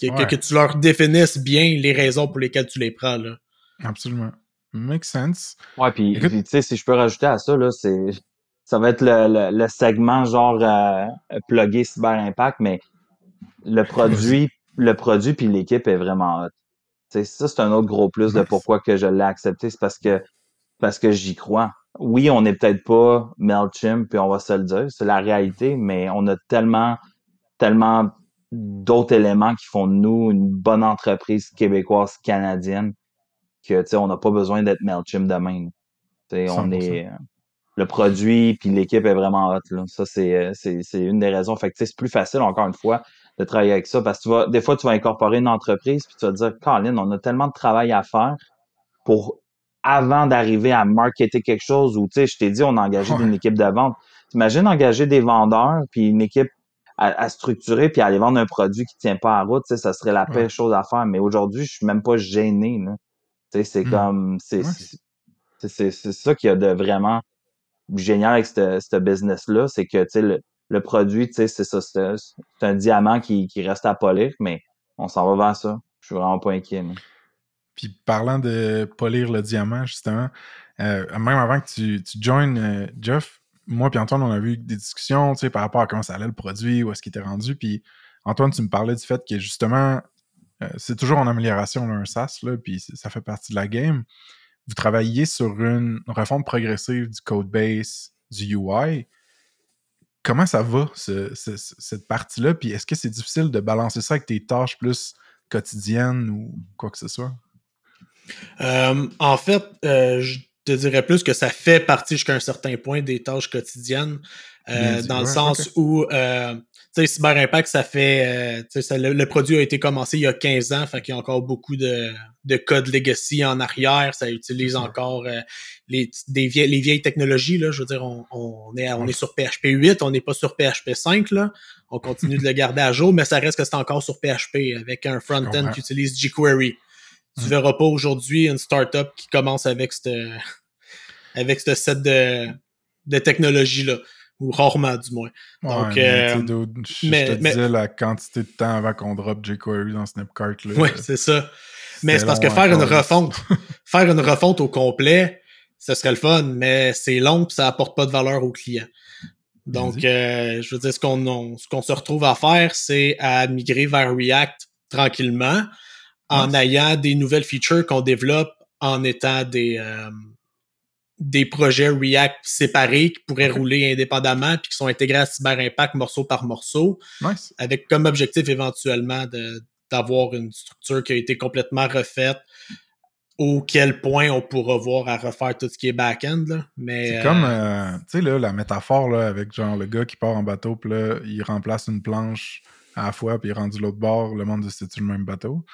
que, que, tu leur définisses bien les raisons pour lesquelles tu les prends. Là. Absolument. Makes sense. Ouais, puis, tu sais, si je peux rajouter à ça, là, c'est. Ça va être le, le, segment genre euh, plugger Cyber Impact, mais le produit, le produit puis l'équipe est vraiment hot. T'sais, ça, c'est un autre gros plus de pourquoi que je l'ai accepté. C'est parce que parce que j'y crois. Oui, on n'est peut-être pas MailChimp, puis on va se le dire, c'est la réalité, mais on a tellement, tellement d'autres éléments qui font de nous une bonne entreprise québécoise canadienne que on n'a pas besoin d'être MailChimp demain. On est le produit puis l'équipe est vraiment hot. Là. Ça, c'est, c'est, c'est une des raisons. Fait que c'est plus facile, encore une fois, de travailler avec ça. Parce que tu vas, des fois, tu vas incorporer une entreprise puis tu vas te dire, Colin, on a tellement de travail à faire pour avant d'arriver à marketer quelque chose ou tu sais, je t'ai dit, on a engagé une équipe de vente. T'imagines engager des vendeurs puis une équipe à, structurer puis aller vendre un produit qui tient pas à route, ça serait la pire chose à faire. Mais aujourd'hui, je suis même pas gêné. Là c'est mmh. comme. C'est c'est ça qui a de vraiment génial avec ce business-là. C'est que le, le produit, c'est ça. C'est un diamant qui, qui reste à polir, mais on s'en va vers ça. Je suis vraiment pas inquiet. Puis parlant de polir le diamant, justement, euh, même avant que tu, tu joins euh, Jeff, moi et Antoine, on a vu des discussions par rapport à comment ça allait le produit, où est-ce qu'il était rendu. Puis Antoine, tu me parlais du fait que justement, euh, c'est toujours en amélioration, un SaaS, là, puis ça fait partie de la game. Vous travaillez sur une refonte progressive du code base, du UI. Comment ça va, cette partie-là? Puis est-ce que c'est difficile de balancer ça avec tes tâches plus quotidiennes ou quoi que ce soit? Euh, en fait, euh, je te dirais plus que ça fait partie jusqu'à un certain point des tâches quotidiennes, dans le sens où sais, Cyber Impact, ça fait. Euh, ça, le, produit a été commencé il y a 15 ans, fait qu'il y a encore beaucoup de, de code legacy en arrière. Ça utilise encore euh, les, des vieilles, les vieilles technologies. Là, je veux dire, on, on est, on est sur PHP 8, on n'est pas sur PHP 5. Là. On continue de le garder à jour, mais ça reste que c'est encore sur PHP avec un front-end qui utilise jQuery. Tu ne verras pas aujourd'hui une startup qui commence avec ce avec set de, de technologies-là ou rarement du moins. Donc, mais, euh, je, te disais la quantité de temps avant qu'on drop jQuery dans Snapcart. Oui, c'est ça. Mais c'est parce que faire une refonte, <laughs> faire une refonte au complet, ce serait le fun, mais c'est long et ça apporte pas de valeur au client. Donc, euh, je veux dire, ce qu'on ce qu'on se retrouve à faire, c'est à migrer vers React tranquillement, en ayant des nouvelles features qu'on développe en étant des, euh, des projets React séparés qui pourraient rouler indépendamment puis qui sont intégrés à Cyber Impact morceau par morceau. Avec comme objectif éventuellement d'avoir une structure qui a été complètement refaite au quel point on pourra voir à refaire tout ce qui est back-end. Mais, c'est comme, euh, euh, tu sais, la métaphore là, avec genre le gars qui part en bateau, puis là, il remplace une planche à la fois, puis il est rendu l'autre bord, le monde dit c'est-tu le même bateau?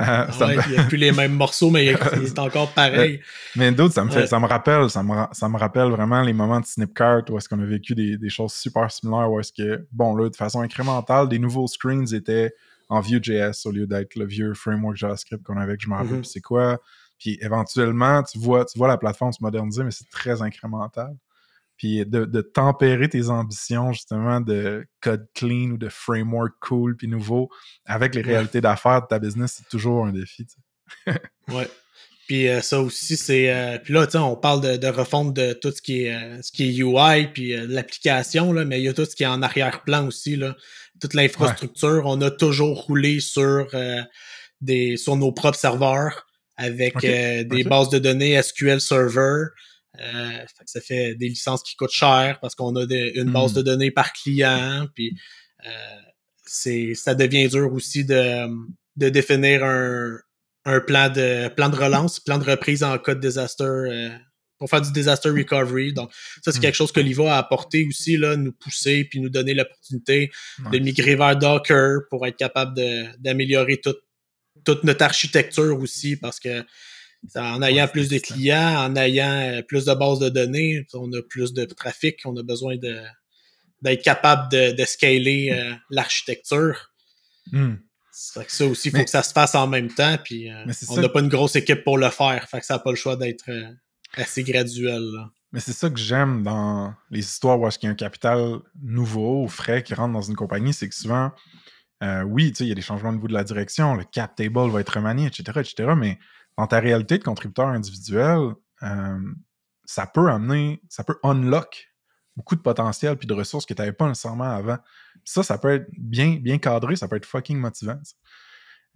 <laughs> Ah il n'y a plus les mêmes morceaux, mais il <laughs> est encore pareil. mais d'autres, ça me fait, ça me rappelle, ça me, ça me rappelle vraiment les moments de Snipcart où est-ce qu'on a vécu des, des, choses super similaires, où est-ce que, bon, là, de façon incrémentale, des nouveaux screens étaient en Vue.js au lieu d'être le vieux framework JavaScript qu'on avait, que je me rappelle, mm-hmm. c'est quoi. Puis éventuellement, tu vois, tu vois la plateforme se moderniser, mais c'est très incrémental. Puis de, de, tempérer tes ambitions, justement, de code clean ou de framework cool puis nouveau avec les réalités d'affaires de ta business, c'est toujours un défi. <laughs> ouais. Puis euh, ça aussi, c'est. Euh, puis là, on parle de, de, refonte de tout ce qui est, euh, ce qui est UI, puis l'application, mais il y a tout ce qui est en arrière-plan aussi. Là. Toute l'infrastructure, on a toujours roulé sur, des, sur nos propres serveurs avec des bases de données SQL Server. Ça fait des licences qui coûtent cher parce qu'on a une base de hmm. données par client. Puis c'est ça devient dur aussi de, de définir un, un plan de plan de relance, plan de reprise en cas de désastre euh, pour faire du disaster recovery. Donc, ça, c'est hmm. quelque chose que l'IVA a apporté aussi, là, nous pousser puis nous donner l'opportunité de migrer vers Docker pour être capable d'améliorer toute, toute notre architecture aussi parce que en ayant plus de clients, en ayant euh, plus de bases de données, on a plus de trafic, on a besoin de d'être capable de, de scaler euh, l'architecture. Hmm. Ça, ça aussi, il faut que ça se fasse en même temps. Puis euh, on n'a pas une grosse équipe pour le faire. Fait que ça n'a pas le choix d'être euh, assez graduel. Mais c'est ça que j'aime dans les histoires où il y a un capital nouveau ou frais qui rentre dans une compagnie, c'est que souvent, euh, oui, il y a des changements au niveau de la direction, le cap table va être remanié, etc., etc., mais dans ta réalité de contributeur individuel, ça peut amener, ça peut unlock beaucoup de potentiel puis de ressources que tu n'avais pas nécessairement avant. ça, ça peut être bien, bien cadré, ça peut être fucking motivant.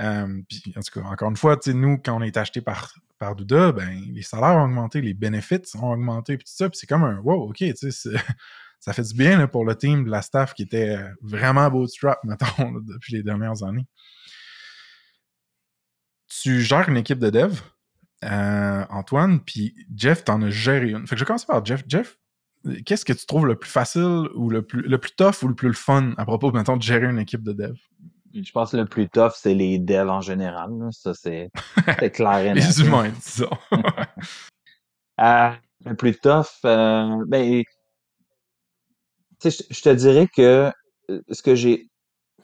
Euh, en tout cas, encore une fois, nous, quand on est acheté par, par Douda, ben, les salaires ont augmenté, les bénéfices ont augmenté, puis tout ça, puis c'est comme un wow, ok, <laughs> ça fait du bien pour le team la staff qui était vraiment bootstrap, <laughs> mettons, depuis les dernières années. Tu gères une équipe de dev, euh, Antoine, puis Jeff, t'en as géré une. Fait que je vais commencer par Jeff. Jeff, qu'est-ce que tu trouves le plus facile ou le plus, le plus tough ou le plus fun à propos, maintenant de gérer une équipe de dev? Je pense que le plus tough, c'est les devs en général. Ça, <laughs> c'est clair et net. les humains, disons. <laughs> euh, le plus tough, euh, ben, je te dirais que ce que j'ai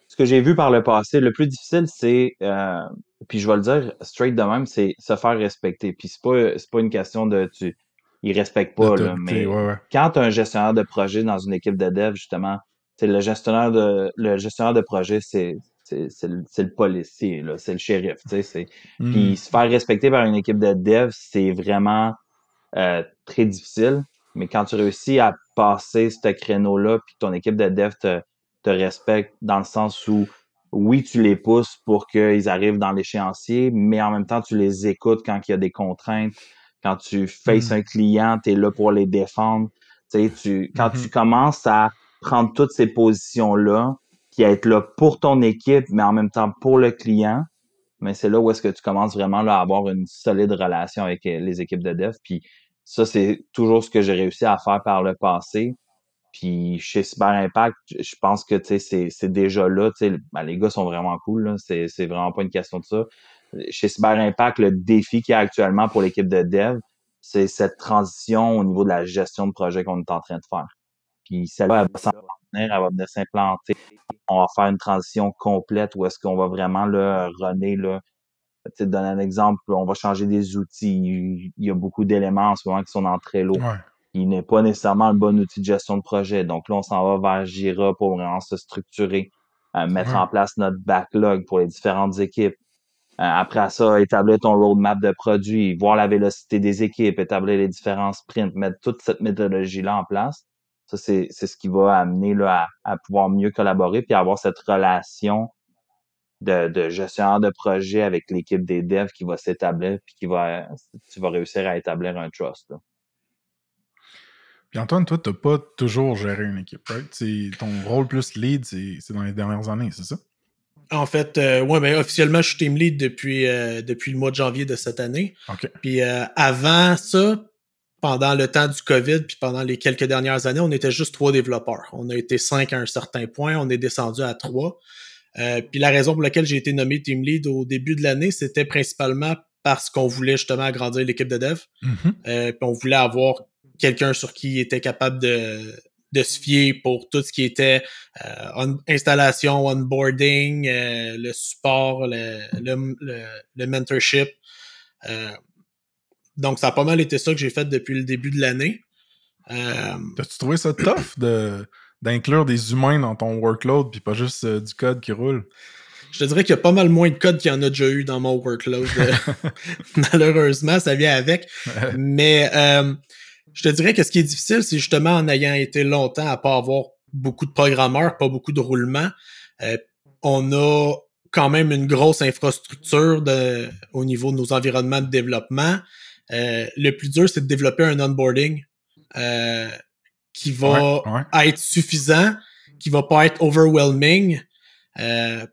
ce que j'ai vu par le passé, le plus difficile, c'est, euh, puis je vais le dire straight de même, c'est se faire respecter. Puis c'est pas, c'est pas une question de tu, ils respectent pas. Là, mais quand tu as un gestionnaire de projet dans une équipe de dev, justement, c'est le gestionnaire de le gestionnaire de projet, c'est c'est le, le, policier, c'est le shérif. C'est, mmh. Puis se faire respecter par une équipe de dev, c'est vraiment euh, très difficile. Mais quand tu réussis à passer ce créneau-là, puis ton équipe de dev te, te respecte dans le sens où oui, tu les pousses pour qu'ils arrivent dans l'échéancier, mais en même temps, tu les écoutes quand il y a des contraintes. Quand tu faces hmm. un client, tu es là pour les défendre. Tu, quand tu hmm. commences à prendre toutes ces positions-là, qui être là pour ton équipe, mais en même temps pour le client, mais c'est là où est-ce que tu commences vraiment là, à avoir une solide relation avec euh, les équipes de dev. Puis ça, c'est toujours ce que j'ai réussi à faire par le passé. Puis chez Cyber Impact, je pense que c'est déjà là. Ben, les gars sont vraiment cool. C'est vraiment pas une question de ça chez Cyber Impact, le défi qu'il y a actuellement pour l'équipe de dev, c'est cette transition au niveau de la gestion de projet qu'on est en train de faire. Puis celle-là, elle va venir s'implanter. On va faire une transition complète où est-ce qu'on va vraiment le runner là. Tu donner un exemple, on va changer des outils. Il y a beaucoup d'éléments en ce moment qui sont dans Trello. Il n'est pas nécessairement le bon outil de gestion de projet. Donc là, on s'en va vers Jira pour vraiment se structurer, euh, mettre en place notre backlog pour les différentes équipes, euh, après ça, établir ton roadmap de produits, voir la vélocité des équipes, établir les différents sprints, mettre toute cette méthodologie-là en place. Ça, c'est, ce qui va amener là, à, pouvoir mieux collaborer puis avoir cette relation de, de gestionnaire de projet avec l'équipe des devs qui va s'établir puis qui va, tu vas réussir à établir un trust. Là. Puis Antoine, toi, tu n'as pas toujours géré une équipe, right? ton rôle plus lead, c'est dans les dernières années, c'est ça? En fait, euh, ouais, ben, officiellement, je suis team lead depuis, euh, depuis le mois de janvier de cette année. Puis euh, avant ça, pendant le temps du COVID, puis pendant les quelques dernières années, on était juste trois développeurs. On a été cinq à un certain point, on est descendu à trois. Euh, puis la raison pour laquelle j'ai été nommé team lead au début de l'année, c'était principalement parce qu'on voulait justement agrandir l'équipe de dev. Mm-hmm. puis on voulait avoir quelqu'un sur qui était capable de de se fier pour tout ce qui était euh, installation, onboarding, euh, le support, le, le, le, mentorship. Euh, donc, ça a pas mal été ça que j'ai fait depuis le début de l'année. T'as-tu trouvé ça tough de, d'inclure des humains dans ton workload puis pas juste du code qui roule? Je te dirais qu'il y a pas mal moins de code qu'il y en a déjà eu dans mon workload. <laughs> <laughs> Malheureusement, ça vient avec. Mais je te dirais que ce qui est difficile, c'est justement en ayant été longtemps à pas avoir beaucoup de programmeurs, pas beaucoup de roulements. on a quand même une grosse infrastructure de, au niveau de nos environnements de développement. Euh, le plus dur, c'est de développer un onboarding euh, qui va être suffisant, qui va pas être overwhelming, euh,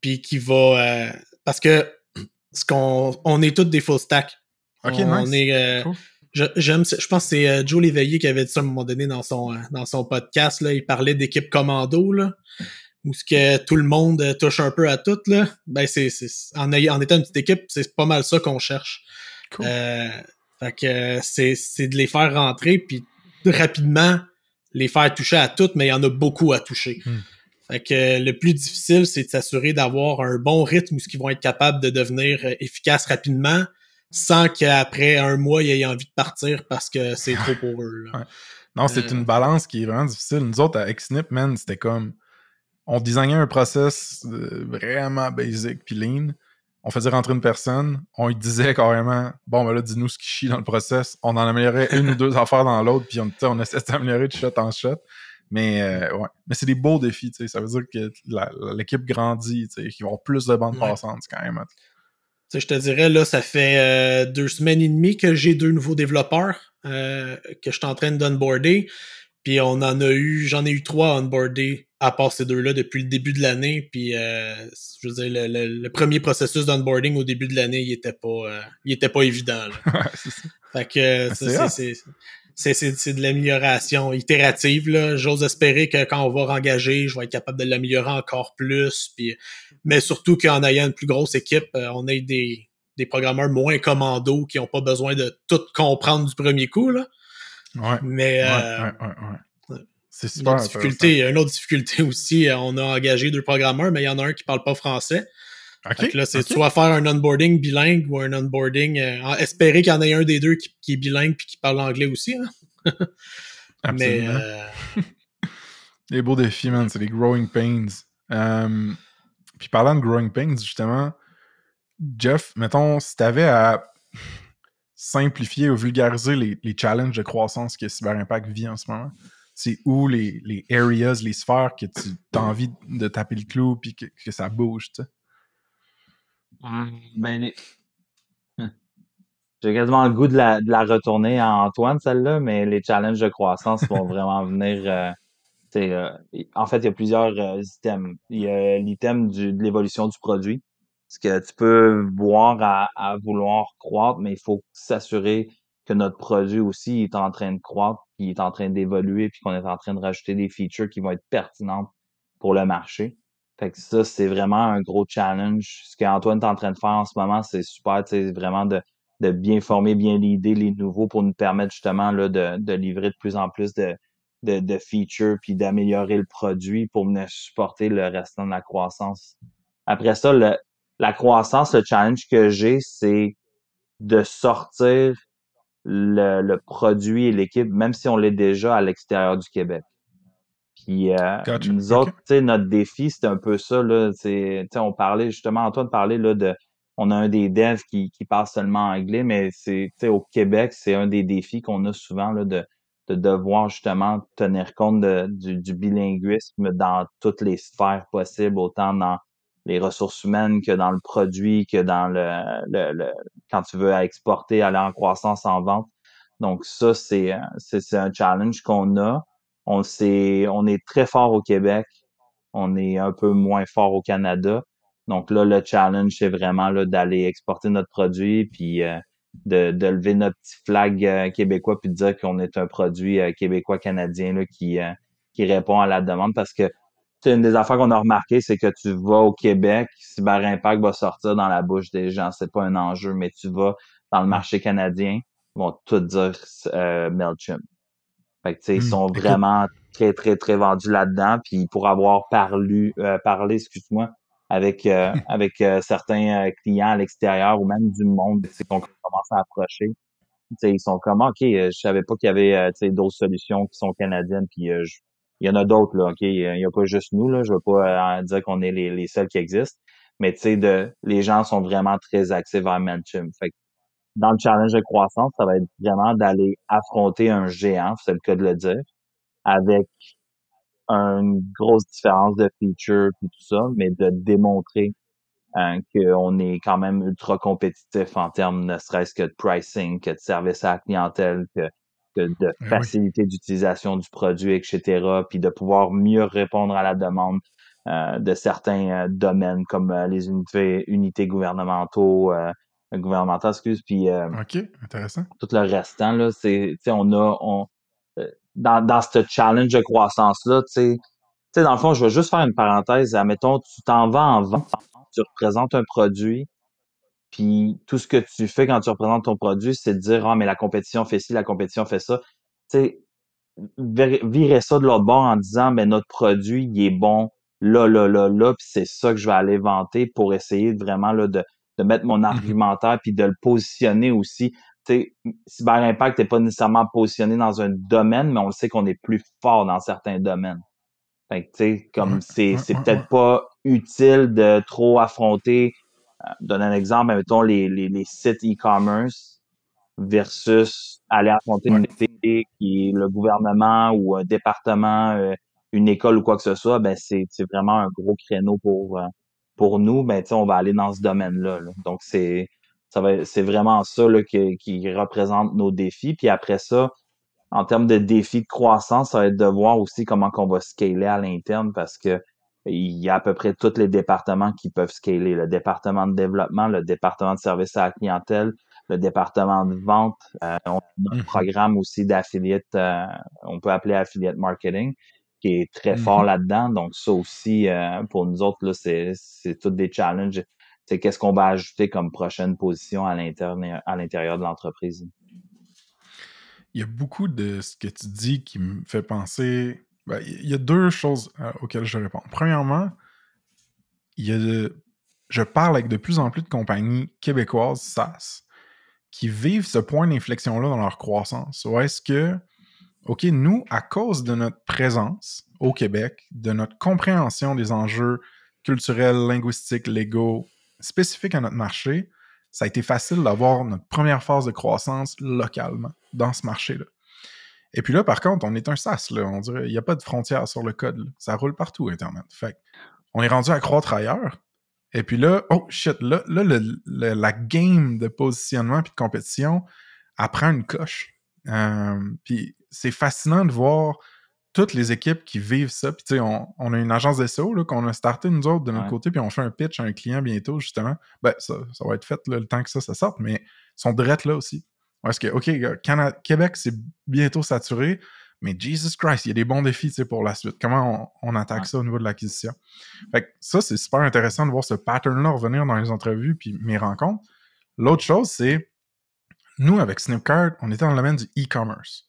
puis qui va parce que <clears throat> ce qu'on on est tous des full stack. Ok, on, nice. est j'aime je pense que c'est Joe Léveillé qui avait dit ça à un moment donné dans son dans son podcast là, il parlait d'équipe commando là où ce que tout le monde touche un peu à tout là. Ben c'est en, en étant une petite équipe, c'est pas mal ça qu'on cherche. Euh, fait que c'est, c'est de les faire rentrer puis rapidement les faire toucher à toutes, mais il y en a beaucoup à toucher. Hmm. Fait que le plus difficile, c'est de s'assurer d'avoir un bon rythme où ce qu'ils vont être capables de devenir efficaces rapidement sans qu'après un mois, ils aient envie de partir parce que c'est trop pour eux. Non, c'est euh. une balance qui est vraiment difficile. Nous autres, avec Snip, man, c'était comme... On designait un process euh, vraiment basic puis lean on faisait rentrer une personne, on lui disait carrément Bon, ben là, dis-nous ce qui chie dans le process. On en améliorait une ou deux <laughs> affaires dans l'autre, puis on, on essaie d'améliorer de shot en shot. Mais euh, ouais. Mais c'est des beaux défis, tu sais. Ça veut dire que l'équipe grandit, tu sais, qu'ils vont avoir plus de bandes passantes quand même. Je te dirais, là, ça fait euh, deux semaines et demie que j'ai deux nouveaux développeurs euh, que je suis en train d'onboarder. Puis on en a eu, j'en ai eu trois onboardés à part ces deux-là depuis le début de l'année. Puis euh, je veux dire, le, premier processus d'onboarding au début de l'année, il était pas euh, il était pas évident. Là. <laughs> fait que ah, c'est de l'amélioration itérative. J'ose espérer que quand on va rengager, je vais être capable de l'améliorer encore plus. Puis, mais surtout qu'en ayant une plus grosse équipe, euh, on ait des, des programmeurs moins commandos qui n'ont pas besoin de tout comprendre du premier coup. Là. Ouais. Mais euh, c'est super. Une, difficulté, une autre difficulté aussi, euh, on a engagé deux programmeurs, mais il y en a un qui parle pas français. Okay, là, c'est soit faire un onboarding bilingue ou un onboarding. Euh, espérer qu'il y en ait un des deux qui, est bilingue puis qui parle anglais aussi. Hein? <laughs> mais. Euh... les beaux défis, man, c'est les growing pains. Euh, puis parlant de growing pains, justement, Jeff, mettons, si t'avais à simplifier ou vulgariser les, les, challenges de croissance que Cyber Impact vit en ce moment, c'est où les, les areas, les sphères que tu as envie de taper le clou puis que, que ça bouge, tu sais? Ben, <laughs> j'ai quasiment le goût de la, de la retourner à Antoine, celle-là, mais les challenges de croissance vont <laughs> vraiment venir. Euh, euh, en fait, il y a plusieurs euh, items. Il y a l'item de l'évolution du produit. Ce que tu peux voir à, vouloir croître, mais il faut s'assurer que notre produit aussi est en train de croître, puis est en train d'évoluer, puis qu'on est en train de rajouter des features qui vont être pertinentes pour le marché. Fait que ça, c'est vraiment un gros challenge. Ce qu'Antoine est en train de faire en ce moment, c'est super, c'est vraiment de, de bien former, bien l'idée les nouveaux pour nous permettre justement là, de, de livrer de plus en plus de, de, de features puis d'améliorer le produit pour venir supporter le restant de la croissance. Après ça, le, la croissance, le challenge que j'ai, c'est de sortir le, produit et l'équipe, même si on l'est déjà à l'extérieur du Québec. Puis euh, nous autres, notre défi, c'est un peu ça. Là, on parlait justement, Antoine parlait là, de on a un des devs qui, qui parle seulement anglais, mais c'est au Québec, c'est un des défis qu'on a souvent là, de, de devoir justement tenir compte de, du, du bilinguisme dans toutes les sphères possibles, autant dans les ressources humaines que dans le produit, que dans le, le, quand tu veux exporter, aller en croissance en vente. Donc ça, c'est c'est un challenge qu'on a. On sait, on est très fort au Québec, on est un peu moins fort au Canada. Donc là, le challenge, c'est vraiment là d'aller exporter notre produit, puis euh, de, de lever notre petit flag euh, québécois, puis de dire qu'on est un produit euh, québécois canadien là, qui qui répond à la demande, parce que une des affaires qu'on a remarqué, c'est que tu vas au Québec, Cyber Impact va sortir dans la bouche des gens. C'est pas un enjeu, mais tu vas dans le marché canadien, ils vont tout dire euh, MailChimp. Fait que, ils hmm. sont vraiment très, très, très vendus là-dedans. Puis pour avoir parlé, euh, parlé, excuse-moi, avec euh, <laughs> avec euh, certains clients à l'extérieur ou même du monde, qu'on commence à approcher. ils sont comme OK, je savais pas qu'il y avait d'autres solutions qui sont canadiennes, puis il y en a d'autres, là, OK? Il n'y a pas juste nous, là. Je veux pas dire qu'on est les, les seuls qui existent. Mais tu sais, de les gens sont vraiment très axés vers Manchin. Fait dans le challenge de croissance, ça va être vraiment d'aller affronter un géant, c'est le cas de le dire, avec une grosse différence de feature et tout ça, mais de démontrer hein, qu'on est quand même ultra compétitif en termes ne serait-ce que de pricing, que de service à la clientèle, que, de ben facilité d'utilisation du produit, etc., puis de pouvoir mieux répondre à la demande euh, de certains euh, domaines comme euh, les unités, unités gouvernementaux, gouvernementales, excuse, puis OK, intéressant. Tout le restant, là, c'est, on a, on, dans, dans ce challenge de croissance-là, tu sais, tu sais, dans le fond, je vais juste faire une parenthèse. Admettons, tu t'en vas en vente, tu représentes un produit, puis tout ce que tu fais quand tu représentes ton produit, c'est de dire Ah, mais la compétition fait ci, la compétition fait ça. Tu sais, virer ça de l'autre bord en disant Mais notre produit, il est bon là, là, là, là, puis c'est ça que je vais aller vanter pour essayer vraiment là, de, de mettre mon mmh argumentaire puis de le positionner aussi. Sais, Cyber Impact n'est pas nécessairement positionné dans un domaine, mais on le sait qu'on est plus fort dans certains domaines. Fait tu sais, comme c'est, c'est peut-être pas utile de trop affronter, euh, donner un exemple, mettons les, les, les sites e-commerce versus aller affronter une qui est le gouvernement ou un département, euh, une école ou quoi que ce soit, ben c'est, c'est vraiment un gros créneau pour, euh, pour nous. Ben, on va aller dans ce domaine-là. Là. Donc, c'est ça va, c'est vraiment ça là, qui, qui représente nos défis. Puis après ça, en termes de défis de croissance, ça va être de voir aussi comment qu'on va scaler à l'interne parce que il y a à peu près tous les départements qui peuvent scaler. Le département de développement, le département de service à la clientèle, le département de vente. Euh, on a un mm-hmm. programme aussi d'affiliate, euh, on peut appeler affiliate marketing, qui est très fort mm-hmm. là-dedans. Donc ça aussi, euh, pour nous autres, là, c'est, c'est tous des challenges c'est qu'est-ce qu'on va ajouter comme prochaine position à l'intérieur de l'entreprise? Il y a beaucoup de ce que tu dis qui me fait penser. Ben, il y a deux choses euh, auxquelles je réponds. Premièrement, il y a je parle avec de plus en plus de compagnies québécoises SaaS qui vivent ce point d'inflexion-là dans leur croissance. Ou est-ce que, OK, nous, à cause de notre présence au Québec, de notre compréhension des enjeux culturels, linguistiques, légaux, spécifique à notre marché, ça a été facile d'avoir notre première phase de croissance localement dans ce marché-là. Et puis là, par contre, on est un SaaS, là, on dirait, il n'y a pas de frontières sur le code. Ça roule partout, Internet. Fait on est rendu à croître ailleurs. Et puis là, oh shit, là, la game de positionnement et de compétition apprend une coche. Euh, puis c'est fascinant de voir toutes les équipes qui vivent ça. Puis, tu sais, on, a une agence SEO qu'on a starté nous autres de notre côté, puis on fait un pitch à un client bientôt, justement. Ben, ça, ça va être fait le temps que ça, ça sorte, mais ils sont drettes là aussi. Est-ce que, OK, Québec, c'est bientôt saturé, mais Jesus Christ, il y a des bons défis pour la suite. Comment on, attaque ça au niveau de l'acquisition? Fait que ça, c'est super intéressant de voir ce pattern-là revenir dans les entrevues puis mes rencontres. L'autre chose, c'est nous, avec Snipcard, on était dans le domaine du e-commerce.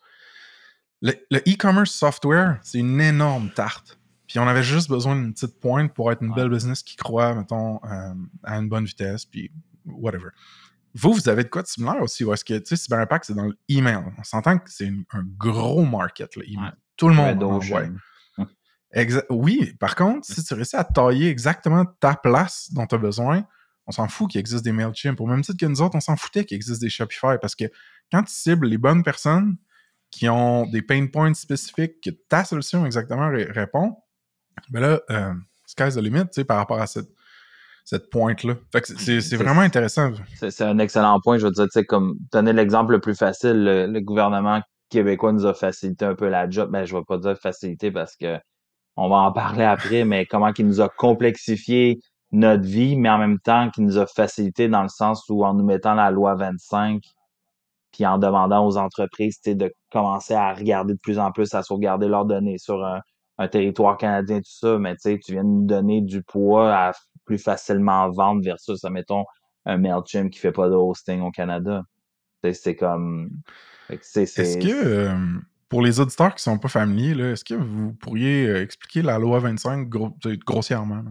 Le e-commerce software, c'est une énorme tarte. Puis on avait juste besoin d'une petite pointe pour être une belle business qui croit, mettons, euh, à une bonne vitesse, puis whatever. Vous, vous avez de quoi de similaire aussi? Ou est-ce que, tu sais, Cyber Impact, c'est dans l'email. On s'entend que c'est un gros market, l'email. Tout le monde envoie. oui, par contre, si tu réussis à tailler exactement ta place dont tu as besoin, on s'en fout qu'il existe des MailChimp. Au même titre que nous autres, on s'en foutait qu'il existe des Shopify parce que quand tu cibles les bonnes personnes, qui ont des pain points spécifiques que ta solution exactement répond, ben là, euh, sky's the limit, tu sais, par rapport à cette, cette pointe-là. Fait que c'est vraiment intéressant. C'est un excellent point. Je veux dire, tu sais, comme donner l'exemple le plus facile, le, gouvernement québécois nous a facilité un peu la job. Ben, je vais pas dire facilité parce que on va en parler après, mais comment il nous a complexifié notre vie, mais en même temps qu'il nous a facilité dans le sens où en nous mettant la loi 25, puis en demandant aux entreprises de commencer à regarder de plus en plus, à sauvegarder leurs données sur un, territoire canadien, tout ça, mais tu viens de nous donner du poids à plus facilement vendre versus, mettons, un MailChimp qui fait pas de hosting au Canada. C'est comme... Est-ce que, euh, pour les auditeurs qui sont pas familiers, est-ce que vous pourriez euh, expliquer la loi 25 grossièrement?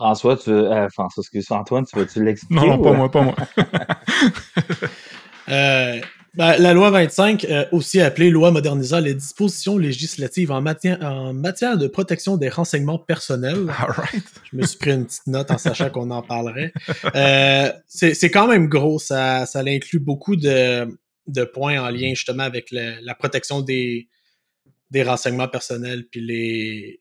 François, tu veux, euh, François, excuse Antoine, tu veux-tu l'expliquer? Non, non, pas moi, pas moi. <laughs> euh, ben, la loi 25, euh, aussi appelée loi modernisant les dispositions législatives en matière, en matière de protection des renseignements personnels. <laughs> Right. Je me suis pris une petite note en sachant qu'on en parlerait. Euh, c'est quand même gros, ça, ça inclut beaucoup de, de points en lien justement avec le, la protection des, des renseignements personnels puis les,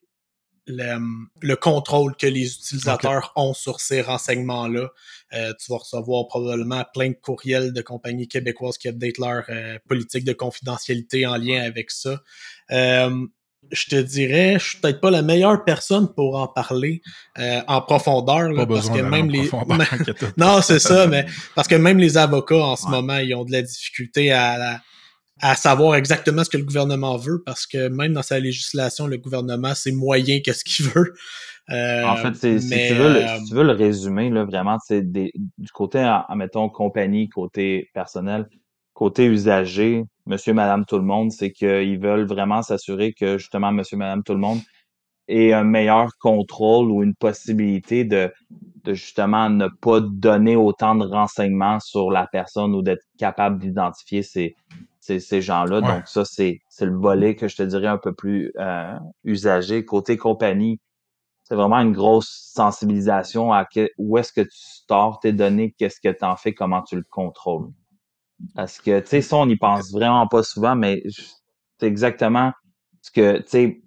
le, le, contrôle que les utilisateurs okay. ont sur ces renseignements-là. Euh, tu vas recevoir probablement plein de courriels de compagnies québécoises qui updatent leur euh, politique de confidentialité en lien avec ça. Euh, je te dirais, je suis peut-être pas la meilleure personne pour en parler euh, en profondeur, là, parce que même les <laughs> non, c'est ça, mais <laughs> parce que même les avocats en ce ouais. moment, ils ont de la difficulté à, à savoir exactement ce que le gouvernement veut, parce que même dans sa législation, le gouvernement, c'est moyen qu'est-ce qu'il veut. Euh, en fait, mais, si, tu veux le, si tu veux le résumer, là, vraiment, c'est du côté, en, mettons, compagnie, côté personnel, côté usager, monsieur, madame, tout le monde, c'est qu'ils veulent vraiment s'assurer que, justement, monsieur, madame, tout le monde ait un meilleur contrôle ou une possibilité de, de justement ne pas donner autant de renseignements sur la personne ou d'être capable d'identifier ces, ces, ces gens-là. Ouais. Donc, ça, c'est le volet que je te dirais un peu plus euh, usagé. Côté compagnie, c'est vraiment une grosse sensibilisation à que, où est-ce que tu stores tes données, qu'est-ce que tu en fais, comment tu le contrôles. Parce que, tu sais, ça, on n'y pense vraiment pas souvent, mais c'est exactement ce que, tu sais,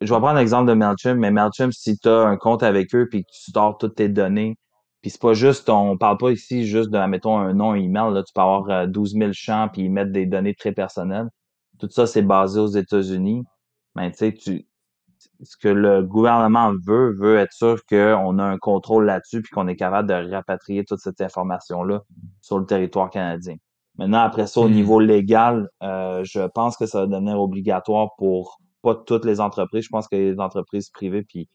je vais prendre l'exemple de MailChimp, mais MailChimp, si tu as un compte avec eux puis que tu stores toutes tes données, puis c'est pas juste, on parle pas ici juste de, mettons, un nom, un email, là, tu peux avoir 12 000 champs puis ils mettent des données très personnelles. Tout ça, c'est basé aux États-Unis. Mais tu sais, tu, ce que le gouvernement veut, veut être sûr qu'on a un contrôle là-dessus puis qu'on est capable de rapatrier toute cette information-là sur le territoire canadien. Maintenant, après ça, au niveau légal, euh, je pense que ça va devenir obligatoire pour pas toutes les entreprises. Je pense que les entreprises privées, puis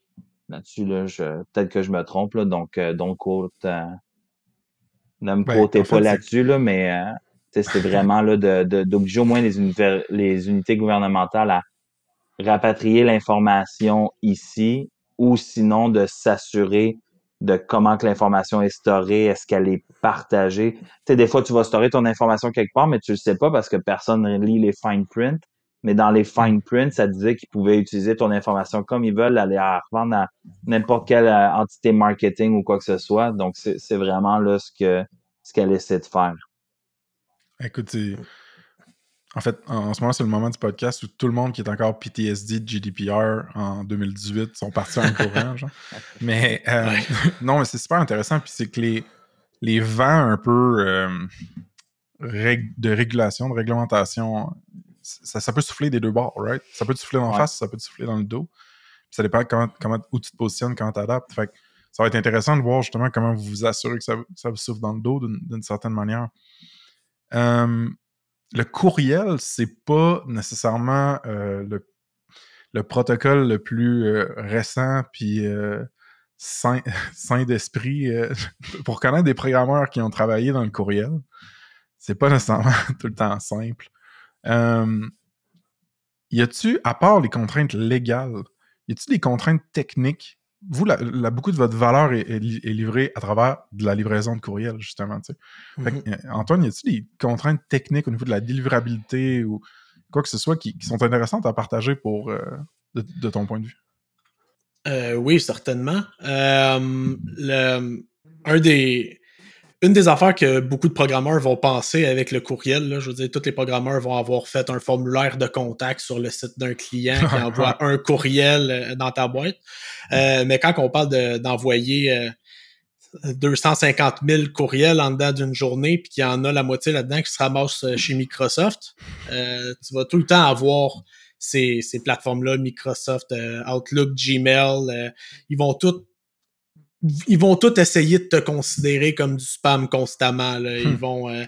là-dessus, là, je, peut-être que je me trompe, là, donc, euh, donc, euh, ne me ben, pas là-dessus, là, mais euh, c'est vraiment là d'obliger au moins les, les unités gouvernementales à rapatrier l'information ici ou sinon de s'assurer de comment que l'information est storée, est-ce qu'elle est partagée. Tu sais, des fois, tu vas storer ton information quelque part, mais tu le sais pas parce que personne ne lit les fine print. Mais dans les fine print, ça disait qu'ils pouvaient utiliser ton information comme ils veulent, aller la revendre à n'importe quelle entité marketing ou quoi que ce soit. Donc, c'est vraiment là ce que ce qu'elle essaie de faire. Écoute, en fait, en ce moment, c'est le moment du podcast où tout le monde qui est encore PTSD de GDPR en 2018 sont partis en courant. genre. <laughs> Mais euh, ouais. <laughs> non, mais c'est super intéressant. Puis c'est que les, les vents un peu euh, de régulation, de réglementation, ça, ça, peut souffler des deux bords, right? Ça peut te souffler en ouais. face, ça peut te souffler dans le dos. Puis ça dépend comment, comment, où tu te positionnes, comment tu adaptes. Fait que ça va être intéressant de voir justement comment vous vous assurez que ça, ça vous souffle dans le dos d'une certaine manière. Euh, le courriel, c'est pas nécessairement euh, le, le, protocole le plus euh, récent puis euh, sain, <laughs> sain d'esprit. <laughs> pour connaître des programmeurs qui ont travaillé dans le courriel, c'est pas nécessairement <laughs> tout le temps simple. Y a-tu, à part les contraintes légales, y a-tu des contraintes techniques? Vous, la, la, beaucoup de votre valeur est, est, est, livrée à travers de la livraison de courriel, justement. Tu sais. mm -hmm. que, Antoine, y a-t-il des contraintes techniques au niveau de la délivrabilité ou quoi que ce soit qui, qui sont intéressantes à partager pour, euh, de, de, ton point de vue? Euh, oui, certainement. Euh, le, un des, une des affaires que beaucoup de programmeurs vont penser avec le courriel, là, je veux dire, tous les programmeurs vont avoir fait un formulaire de contact sur le site d'un client qui <laughs> envoie un courriel dans ta boîte. Euh, mais quand on parle d'envoyer euh, 250 000 courriels en dedans d'une journée, puis qu'il y en a la moitié là-dedans qui se ramasse chez Microsoft, euh, tu vas tout le temps avoir ces, ces plateformes-là, Microsoft, euh, Outlook, Gmail, euh, ils vont toutes ils vont tous essayer de te considérer comme du spam constamment. Là. Ils Hmm. vont, euh,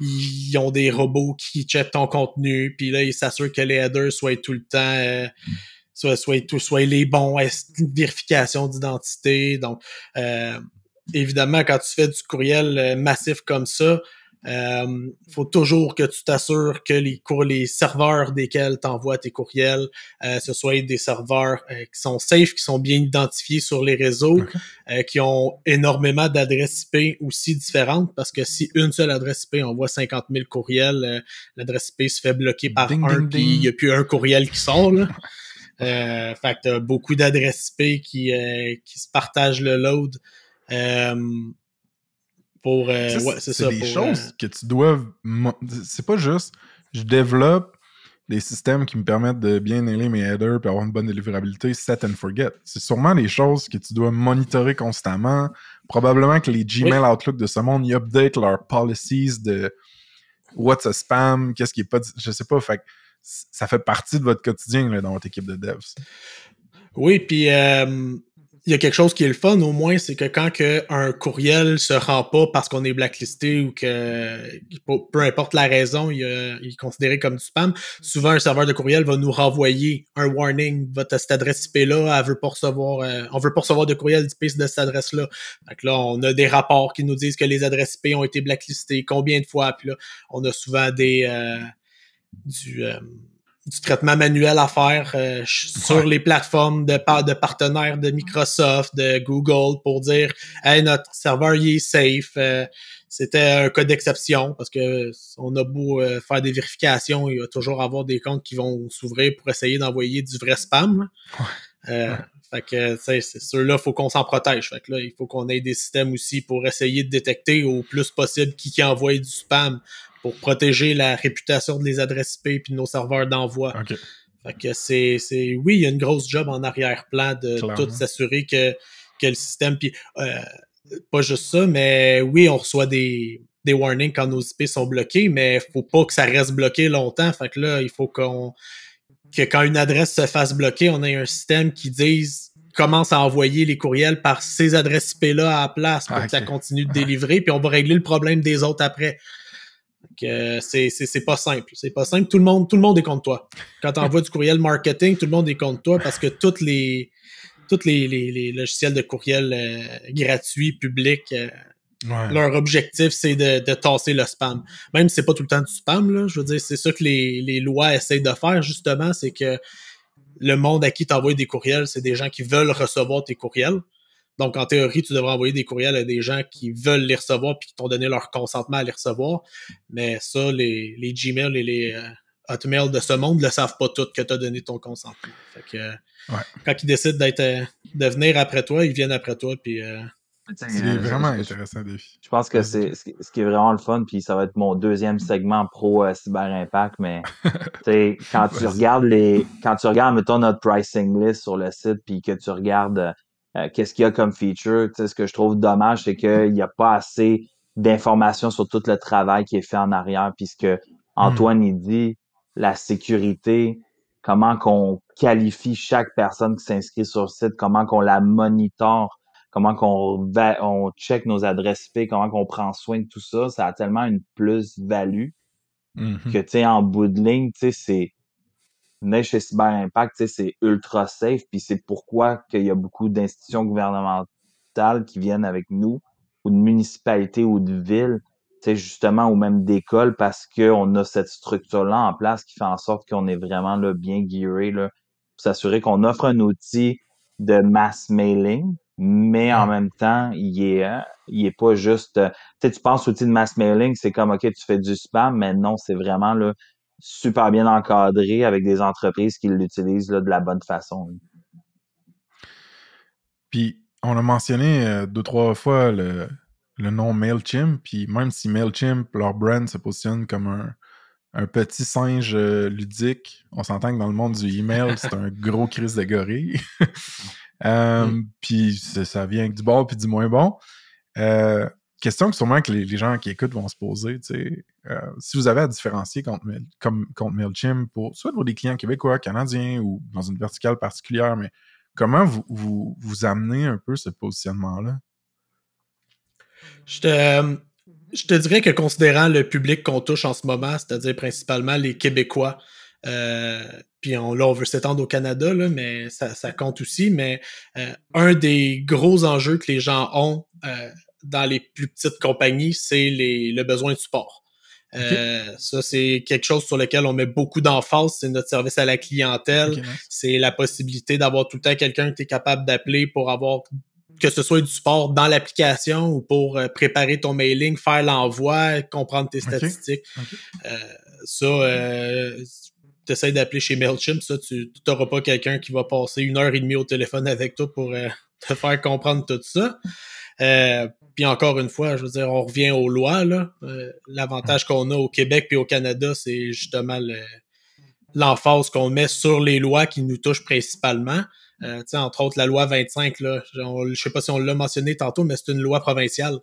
ils ont des robots qui checkent ton contenu, puis là ils s'assurent que les headers soient tout le temps, euh, soient, soient, tout, soient les bons, vérification d'identité? Donc, euh, évidemment, quand tu fais du courriel euh, massif comme ça, Il faut toujours que tu t'assures que les, les serveurs desquels tu envoies tes courriels, ce soit des serveurs qui sont safe, qui sont bien identifiés sur les réseaux, qui ont énormément d'adresses IP aussi différentes, parce que si une seule adresse IP envoie 50 000 courriels, l'adresse IP se fait bloquer par un, puis il n'y a plus un courriel qui sort. Là. <laughs> Euh, fait que t'as beaucoup d'adresses IP qui, euh, qui se partagent le load. Euh, pour euh, ouais, c'est ça. Des choses que tu dois. C'est pas juste je développe des systèmes qui me permettent de bien nailer mes headers et avoir une bonne délivrabilité, set and forget. C'est sûrement des choses que tu dois monitorer constamment. Probablement que les Gmail Outlook de ce monde, ils update leurs policies de what's a spam, qu'est-ce qui est pas. Je sais pas. Fait ça fait partie de votre quotidien là, dans votre équipe de devs. Oui, puis euh, il y a quelque chose qui est le fun au moins, c'est que quand que un courriel se rend pas parce qu'on est blacklisté ou que peu importe la raison, il, est considéré comme du spam, souvent un serveur de courriel va nous renvoyer un warning, votre cette adresse IP là, elle veut pas recevoir, euh, on veut pas recevoir de courriel d'IP de cette adresse là. Fait là, on a des rapports qui nous disent que les adresses IP ont été blacklistées, combien de fois, puis là, on a souvent des euh, du, euh, du traitement manuel à faire euh, sur les plateformes de, de partenaires de Microsoft, de Google pour dire Hey, notre serveur il est safe. Euh, c'était un cas d'exception parce que on a beau faire des vérifications, il va toujours avoir des comptes qui vont s'ouvrir pour essayer d'envoyer du vrai spam. Fait que c'est ceux-là, faut qu'on s'en protège. Fait que là, il faut qu'on ait des systèmes aussi pour essayer de détecter au plus possible qui, qui envoie du spam pour protéger la réputation de les adresses IP puis de nos serveurs d'envoi. Fait que c'est, c'est, oui, il y a une grosse job en arrière-plan de tout s'assurer que, que le système, puis euh, pas juste ça, mais oui, on reçoit des, des warnings quand nos IP sont bloqués, mais faut pas que ça reste bloqué longtemps. Fait que là, il faut qu'on, que quand une adresse se fasse bloquer, on ait un système qui dise commence à envoyer les courriels par ces adresses IP-là à la place pour que ça continue de délivrer, puis on va régler le problème des autres après que c'est, c'est, pas simple. C'est pas simple. Tout le monde, tout le monde est contre toi. Quand tu envoies du courriel marketing, tout le monde est contre toi parce que toutes les, toutes les, les, logiciels de courriel euh, gratuits, publics, euh, leur objectif, c'est de, de tasser le spam. Même si c'est pas tout le temps du spam, là, je veux dire, c'est ça que les, les lois essayent de faire, justement, c'est que le monde à qui tu envoies des courriels, c'est des gens qui veulent recevoir tes courriels. Donc, en théorie, tu devrais envoyer des courriels à des gens qui veulent les recevoir puis qui t'ont donné leur consentement à les recevoir. Mais ça, les, les Gmail et les euh, Hotmail de ce monde ne le savent pas toutes que tu as donné ton consentement. Fait que, quand ils décident d'être, euh, de venir après toi, ils viennent après toi. Puis, euh, c'est vraiment intéressant, défi. Je pense que c'est ce qui est vraiment le fun, puis ça va être mon deuxième segment pro Cyber Impact, mais <laughs> quand tu regardes les quand tu regardes mettons notre pricing list sur le site puis que tu regardes euh, qu'est-ce qu'il y a comme feature? ce que je trouve dommage, c'est qu'il n'y a pas assez d'informations sur tout le travail qui est fait en arrière, puisque Antoine hmm. il dit la sécurité, comment qu'on qualifie chaque personne qui s'inscrit sur le site, comment qu'on la monitore, comment qu'on on check nos adresses IP, comment qu'on prend soin de tout ça, ça a tellement une plus-value mm-hmm. que tu sais en bout de ligne, tu sais c'est venez chez Cyber Impact, c'est ultra safe, puis c'est pourquoi qu'il y a beaucoup d'institutions gouvernementales qui viennent avec nous, ou de municipalités ou de villes, justement, ou même d'écoles, parce qu'on a cette structure-là en place qui fait en sorte qu'on est vraiment là, bien gearé là, pour s'assurer qu'on offre un outil de mass mailing, mais en même temps, il est, il est pas juste. Tu sais, tu penses outil de mass mailing, c'est comme OK, tu fais du spam, mais non, c'est vraiment là, super bien encadré avec des entreprises qui l'utilisent de la bonne façon. Puis, on a mentionné euh, deux, trois fois le, nom MailChimp, puis même si MailChimp, leur brand se positionne comme un, petit singe euh, ludique, on s'entend que dans le monde du email, <laughs> c'est un gros crise de gorille. <laughs> Euh, mm. Puis ça vient avec du bon puis du moins bon question que sûrement que les, gens qui écoutent vont se poser, euh, si vous avez à différencier contre, comme, contre MailChimp pour soit pour des clients québécois, canadiens ou dans une verticale particulière, mais comment vous, vous, amenez un peu ce positionnement-là? Je te, je te dirais que considérant le public qu'on touche en ce moment, c'est-à-dire principalement les Québécois, euh, puis on, là, on veut s'étendre au Canada, là, mais ça, compte aussi. Mais euh, un des gros enjeux que les gens ont dans les plus petites compagnies, c'est le besoin de support. Euh, ça, c'est quelque chose sur lequel on met beaucoup d'emphase. C'est notre service à la clientèle. C'est la possibilité d'avoir tout le temps quelqu'un que tu es capable d'appeler pour avoir que ce soit du support dans l'application ou pour euh, préparer ton mailing, faire l'envoi, comprendre tes statistiques. Euh, ça, euh, tu essaies d'appeler chez MailChimp, ça, tu n'auras pas quelqu'un qui va passer une heure et demie au téléphone avec toi pour <laughs> te faire comprendre tout ça. Puis encore une fois, je veux dire, on revient aux lois. L'avantage qu'on a au Québec et au Canada, c'est justement l'emphase qu'on met sur les lois qui nous touchent principalement. Euh, entre autres, la loi 25, là, je sais pas si on l'a mentionné tantôt, mais c'est une loi provinciale.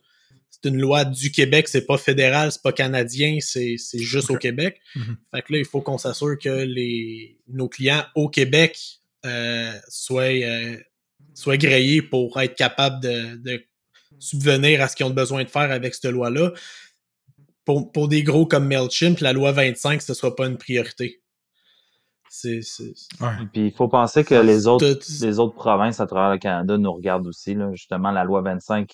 C'est une loi du Québec, c'est pas fédéral, c'est pas canadien, c'est juste au Québec. Mm-hmm. Fait que là, il faut qu'on s'assure que les, nos clients au Québec euh, soient, euh, soient grillés pour être capables de, de subvenir à ce qu'ils ont besoin de faire avec cette loi-là. Pour, pour, des gros comme MailChimp, la loi 25, ce ne sera pas une priorité. C'est, Puis il faut penser que les autres, les autres provinces à travers le Canada nous regardent aussi. Là. Justement, la loi 25,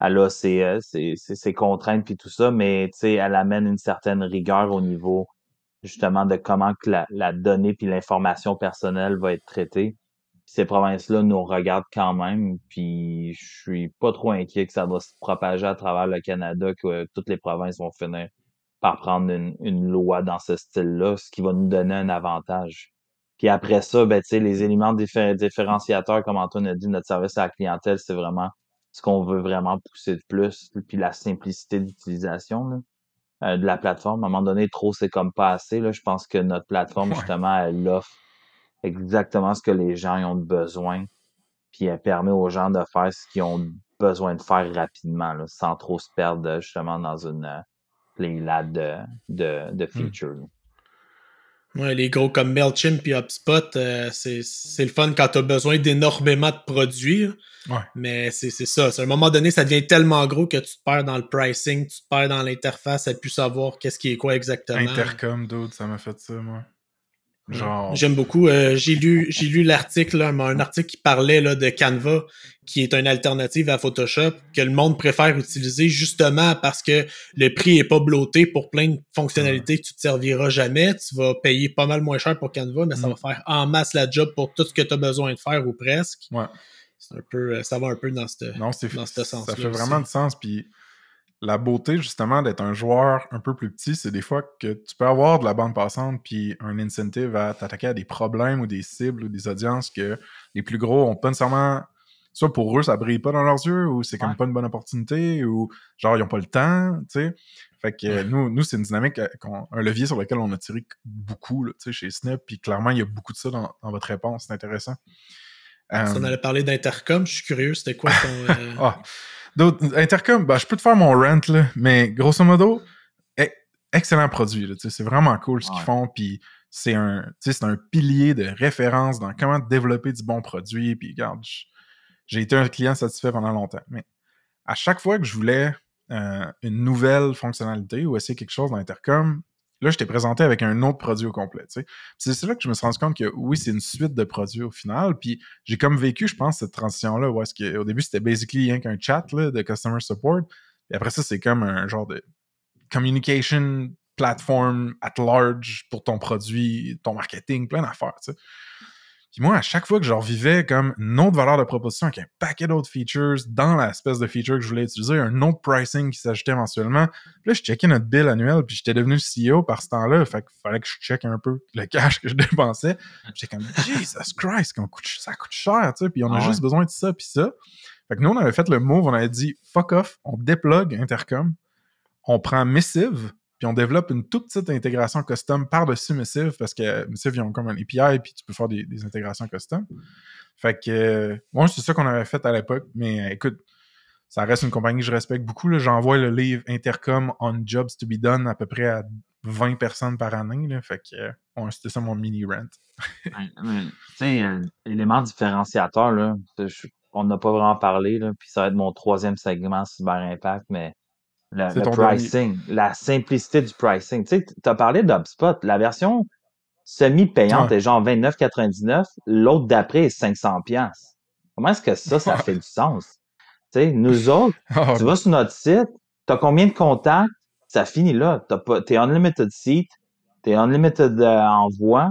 elle a ses, euh, ses, ses, contraintes puis tout ça, mais elle amène une certaine rigueur au niveau justement de comment que la, la donnée puis l'information personnelle va être traitée. Ces provinces-là nous regardent quand même, puis je suis pas trop inquiet que ça va se propager à travers le Canada, que toutes les provinces vont finir par prendre une, loi dans ce style-là, ce qui va nous donner un avantage. Puis après ça, ben, les éléments différenciateurs, comme Antoine a dit, notre service à la clientèle, c'est vraiment ce qu'on veut vraiment pousser de plus, puis la simplicité d'utilisation euh, de la plateforme. À un moment donné, trop, c'est comme pas assez. Là. Je pense que notre plateforme, justement, elle offre exactement ce que les gens ont besoin, puis elle permet aux gens de faire ce qu'ils ont besoin de faire rapidement, sans trop se perdre justement dans une là de, de, de hmm. features. Ouais, les gros comme MailChimp et HubSpot, euh, c'est le fun quand tu as besoin d'énormément de produits. Ouais. Mais c'est ça. À un moment donné, ça devient tellement gros que tu te perds dans le pricing, tu te perds dans l'interface, à plus savoir qu'est-ce qui est quoi exactement. Intercom, d'autres, ça m'a fait ça, moi. J'aime beaucoup. Euh, j'ai lu, j'ai lu l'article, un article qui parlait là, de Canva, qui est une alternative à Photoshop, que le monde préfère utiliser justement parce que le prix est pas bloqué pour plein de fonctionnalités que tu te serviras jamais. Tu vas payer pas mal moins cher pour Canva, mais ça va mm. faire en masse la job pour tout ce que tu as besoin de faire ou presque. Ouais. C'est un peu, ça va un peu dans ce sens. Ça fait vraiment de sens. Puis la beauté justement d'être un joueur un peu plus petit, c'est des fois que tu peux avoir de la bande passante puis un incentive à t'attaquer à des problèmes ou des cibles ou des audiences que les plus gros ont pas nécessairement soit pour eux ça brille pas dans leurs yeux ou c'est comme pas une bonne opportunité ou genre ils ont pas le temps, tu sais. Fait que nous, nous c'est une dynamique, euh, un levier sur lequel on a tiré beaucoup tu sais, chez Snap, puis clairement il y a beaucoup de ça dans, votre réponse, c'est intéressant. on allait parler d'intercom, je suis curieux, c'était quoi ton. <laughs> Euh, ah, D'autres, Intercom, bah, je peux te faire mon rent, là, mais grosso modo, excellent produit. C'est vraiment cool ce qu'ils font. Puis c'est un, un pilier de référence dans comment développer du bon produit. Puis regarde, j'ai été un client satisfait pendant longtemps. Mais à chaque fois que je voulais euh, une nouvelle fonctionnalité ou essayer quelque chose dans Intercom, Là, je t'ai présenté avec un autre produit au complet. C'est là que je me suis rendu compte que oui, c'est une suite de produits au final. Puis j'ai comme vécu, je pense, cette transition-là où est-ce début, c'était basically rien qu'un chat de customer support. Et après ça, c'est comme un genre de communication platform at large pour ton produit, ton marketing, plein d'affaires. Puis moi, à chaque fois que je revivais comme une autre valeur de proposition avec un paquet d'autres features dans l'espèce de feature que je voulais utiliser, un autre pricing qui s'ajoutait mensuellement, là, je checkais notre bill annuel, puis j'étais devenu CEO par ce temps-là, fait qu'il fallait que je check un peu le cash que je <laughs> dépensais. J'étais comme, Jesus Christ, ça coûte cher, tu sais, puis on a ah juste besoin de ça, puis ça. Fait que nous, on avait fait le move, on avait dit, fuck off, on déplug Intercom, on prend Missive, puis on développe une toute petite intégration custom par-dessus Missive parce que Missive, ils ont comme un API, puis tu peux faire des, intégrations custom. Fait que, moi, c'est ça qu'on avait fait à l'époque, mais écoute, ça reste une compagnie que je respecte beaucoup. J'envoie le livre Intercom on Jobs to be Done à peu près à 20 personnes par année. Là, fait que c'était ça mon mini rent. <laughs> tu sais, euh, élément différenciateur, là, on n'a pas vraiment parlé, là, puis ça va être mon troisième segment Cyber Impact, mais le, pricing, la simplicité du pricing. Tu sais, tu as parlé d'HubSpot. La version semi-payante est genre 29,99. L'autre d'après est 500$. Comment est-ce que ça, ça <laughs> fait du sens? Tu sais, nous autres, <laughs> Ah, tu vas sur notre site, t'as combien de contacts, ça finit là. T'as pas, t'es unlimited seat, t'es unlimited euh, envoi.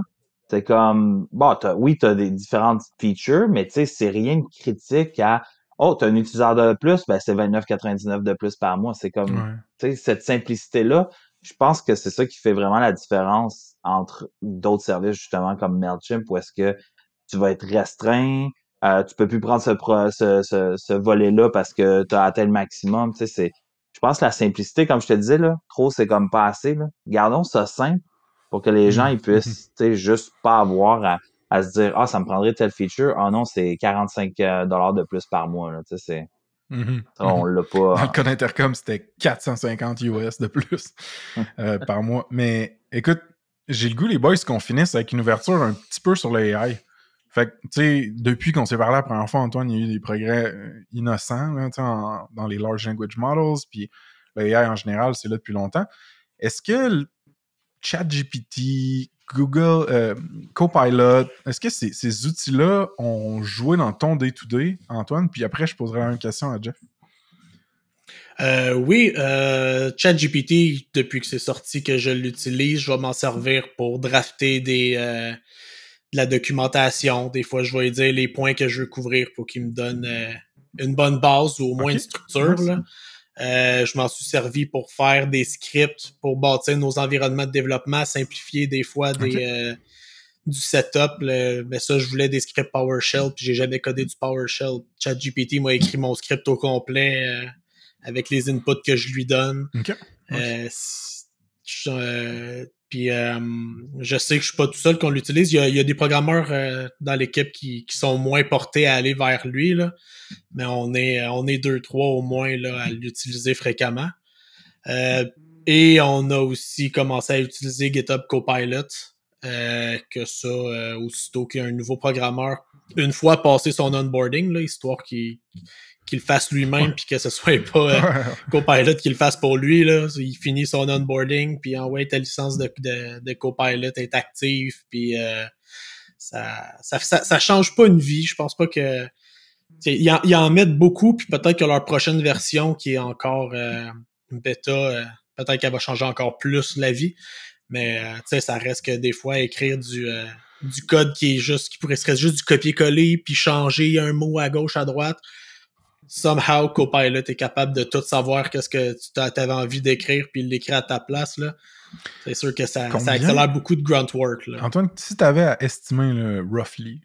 C'est comme, bon, t'as, oui, t'as des différentes features, mais tu sais, c'est rien de critique à, oh, t'as un utilisateur de plus, ben c'est 29,99 de plus par mois. C'est comme, ouais. tu sais, cette simplicité-là, je pense que c'est ça qui fait vraiment la différence entre d'autres services, justement, comme MailChimp, où est-ce que tu vas être restreint, euh, tu peux plus prendre ce, pro- ce, ce, ce volet-là parce que tu as atteint le maximum. Tu sais, c'est, je pense que la simplicité, comme je te disais, là, trop, c'est comme pas assez. Là. Gardons ça simple pour que les gens ils puissent <laughs> tu sais, juste pas avoir à, à se dire Ah, ça me prendrait telle feature. Ah non, c'est 45 dollars de plus par mois. Là. Tu sais, Mhm. on l'a Dans pas. le code Intercom, c'était 450 US de plus <laughs> euh, par mois. Mais écoute, j'ai le goût, les boys, qu'on finisse avec une ouverture un petit peu sur l'AI. Fait que, tu sais, depuis qu'on s'est parlé la première fois, Antoine, il y a eu des progrès euh, innocents là, en- dans les large language models, puis l'AI en général, c'est là depuis longtemps. Est-ce que ChatGPT, Google, euh, Copilot, est-ce que ces, ces outils-là ont joué dans ton day-to-day, Antoine? Puis après, je poserai une question à Jeff. Euh, oui, euh, ChatGPT, depuis que c'est sorti que je l'utilise, je vais m'en servir pour drafter des, euh, de la documentation. Des fois, je vais dire les points que je veux couvrir pour qu'il me donne une bonne base ou au moins une structure. Là. Euh, je m'en suis servi pour faire des scripts pour bâtir nos environnements de développement, simplifier des fois des, euh, du setup. là. Mais ça, je voulais des scripts PowerShell, puis j'ai jamais codé du PowerShell. ChatGPT m'a écrit mon script au complet euh, avec les inputs que je lui donne. OK. Euh, je- euh, puis euh, je sais que je suis pas tout seul qu'on l'utilise. Il y a, des programmeurs euh, dans l'équipe qui, sont moins portés à aller vers lui, là. mais on est on est deux, trois au moins là, à l'utiliser fréquemment. Euh, et on a aussi commencé à utiliser GitHub Copilot. que ça, aussitôt qu'il y a un nouveau programmeur, une fois passé son onboarding, histoire qu'il qu'il le fasse lui-même puis que ce soit pas euh, Copilot qui le fasse pour lui. Là. Il finit son onboarding, puis en ouais, ta licence de, de, de Copilot est active, puis euh, ça, ça, ça, ça change pas une vie. Je pense pas que. Ils en, ils en mettent beaucoup, puis peut-être que leur prochaine version, qui est encore euh, une bêta, euh, peut-être qu'elle va changer encore plus la vie. Mais euh, tu sais, ça reste que des fois, écrire du, euh, du code qui est juste, qui pourrait serait juste du copier-coller, puis changer un mot à gauche, à droite somehow Copilot est capable de tout savoir qu'est-ce que tu avais envie d'écrire puis l'écrire à ta place là. C'est sûr que ça, accélère beaucoup de grunt work là. Antoine, si tu avais à estimer, roughly,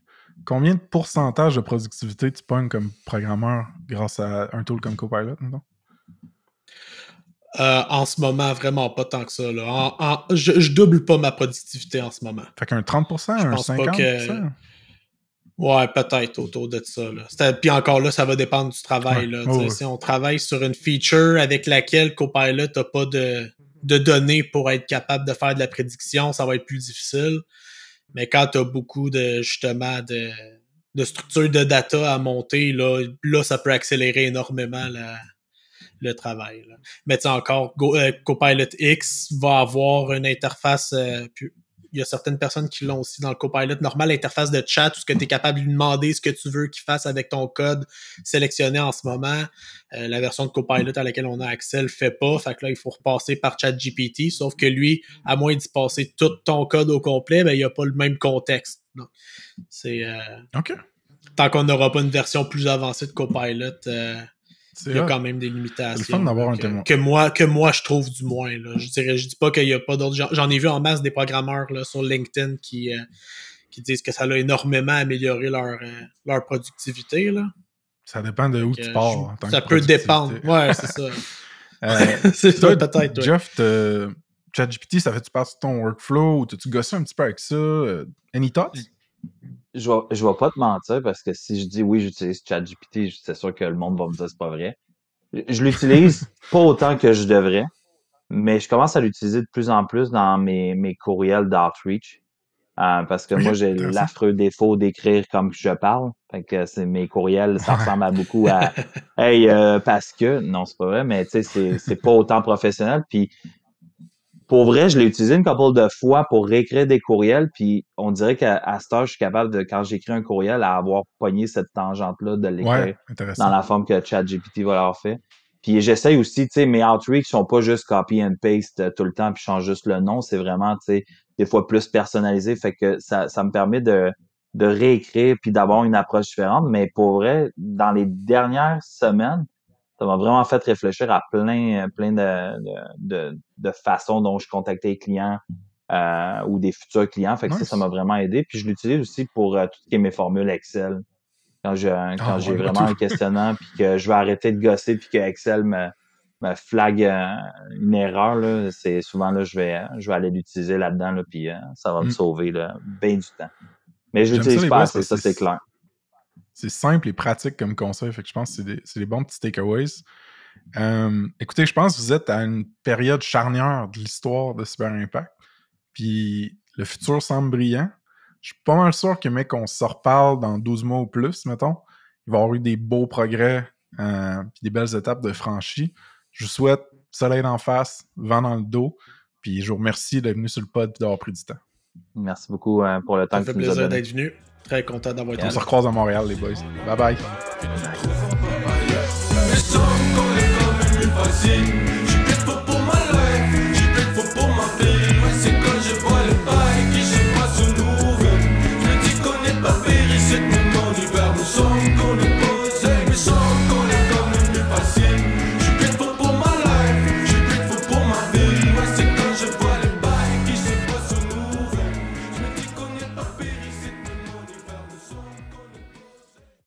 combien de pourcentage de productivité tu pognes comme programmeur grâce à un tool comme Copilot, mettons? Euh, en ce moment, vraiment pas tant que ça. Là. En- en- je, je double pas ma productivité en ce moment. Fait qu'un 30%, Je un pense pas 50%? que- Ouais, peut-être autour de ça. Là. Puis encore là, ça va dépendre du travail. Là. Oh, ouais. Si on travaille sur une feature avec laquelle Copilot n'a pas de, de données pour être capable de faire de la prédiction, ça va être plus difficile. Mais quand tu as beaucoup de justement de, de structures de data à monter, là, là ça peut accélérer énormément la- le travail. Là. Mais tu sais, encore, Go- euh, Copilot X va avoir une interface. euh, il y a certaines personnes qui l'ont aussi dans le Copilot normal, l'interface de chat, où ce que tu es capable de lui demander ce que tu veux qu'il fasse avec ton code sélectionné en ce moment. Euh, la version de Copilot à laquelle on a accès le fait pas. Fait que là, il faut repasser par ChatGPT. Sauf que lui, à moins d'y passer tout ton code au complet, ben, il n'y a pas le même contexte. Donc, c'est euh, OK. tant qu'on n'aura pas une version plus avancée de Copilot, euh, il y a quand même des limitations. C'est le fun d'avoir un que, témoin. Que moi, que moi, je trouve du moins. Là. Je dirais, je dis pas qu'il y a pas d'autres gens. J'en ai vu en masse des programmeurs là, sur LinkedIn qui, euh, qui disent que ça a énormément amélioré leur, euh, leur productivité. Là. Ça dépend de où tu pars. je- en tant ça que peut dépendre. Ouais, c'est ça. <laughs> Euh, <laughs> c'est toi, ça, peut-être. Jeff, ChatGPT, ça fait-tu partie de ton workflow ou t'as-tu gossé un petit peu avec ça? Any thoughts? Je vais, je vais pas te mentir parce que si je dis oui, j'utilise ChatGPT, c'est sûr que le monde va me dire que c'est pas vrai. Je- Je l'utilise <laughs> pas autant que je devrais, mais je commence à l'utiliser de plus en plus dans mes, mes courriels d'outreach. Euh, parce que moi, j'ai l'affreux défaut d'écrire comme je parle. Fait que c'est mes courriels, ça ressemble à beaucoup à <laughs> Hey, euh, parce que. Non, c'est pas vrai, mais tu sais, c'est, c'est pas autant professionnel. Puis pour vrai, je l'ai utilisé une couple de fois pour réécrire des courriels, puis on dirait qu'à ce je suis capable de, quand j'écris un courriel, à avoir pogné cette tangente-là de l'écrire dans la forme que ChatGPT va leur faire. Puis j'essaye aussi, tu sais, mes outreach sont pas juste copy and paste euh, tout le temps puis change juste le nom, c'est vraiment, tu sais, des fois plus personnalisé, fait que ça, ça me permet de, de réécrire puis d'avoir une approche différente. Mais pour vrai, dans les dernières semaines, ça m'a vraiment fait réfléchir à plein, plein de, de, de, façons dont je contactais les clients euh, ou des futurs clients. Fait que ça, ça m'a vraiment aidé. Puis je l'utilise aussi pour euh, tout ce qui est mes formules Excel quand j'ai quand ah, j'ai vraiment un questionnement puis que je vais arrêter de gosser puis que Excel me me flag euh, une erreur là, c'est souvent là je vais je vais aller l'utiliser là-dedans là, puis euh, ça va me mm. sauver là, bien du temps. Mais je l'utilise pas ça c'est clair. C'est simple et pratique comme conseil, fait que je pense que c'est des, des, bons petits takeaways. Euh, écoutez, je pense que vous êtes à une période charnière de l'histoire de Super Impact. Puis le futur semble brillant je suis pas mal sûr que, mec, on se reparle dans 12 mois ou plus, mettons. Il va y avoir eu des beaux progrès euh, puis des belles étapes de franchis. Je vous souhaite soleil en face, vent dans le dos. Puis je vous remercie d'être venu sur le pod et d'avoir pris du temps. Merci beaucoup euh, pour le temps Ça fait plaisir d'être venu. Très content d'avoir été On se recroise à Montréal, les boys. Bye bye.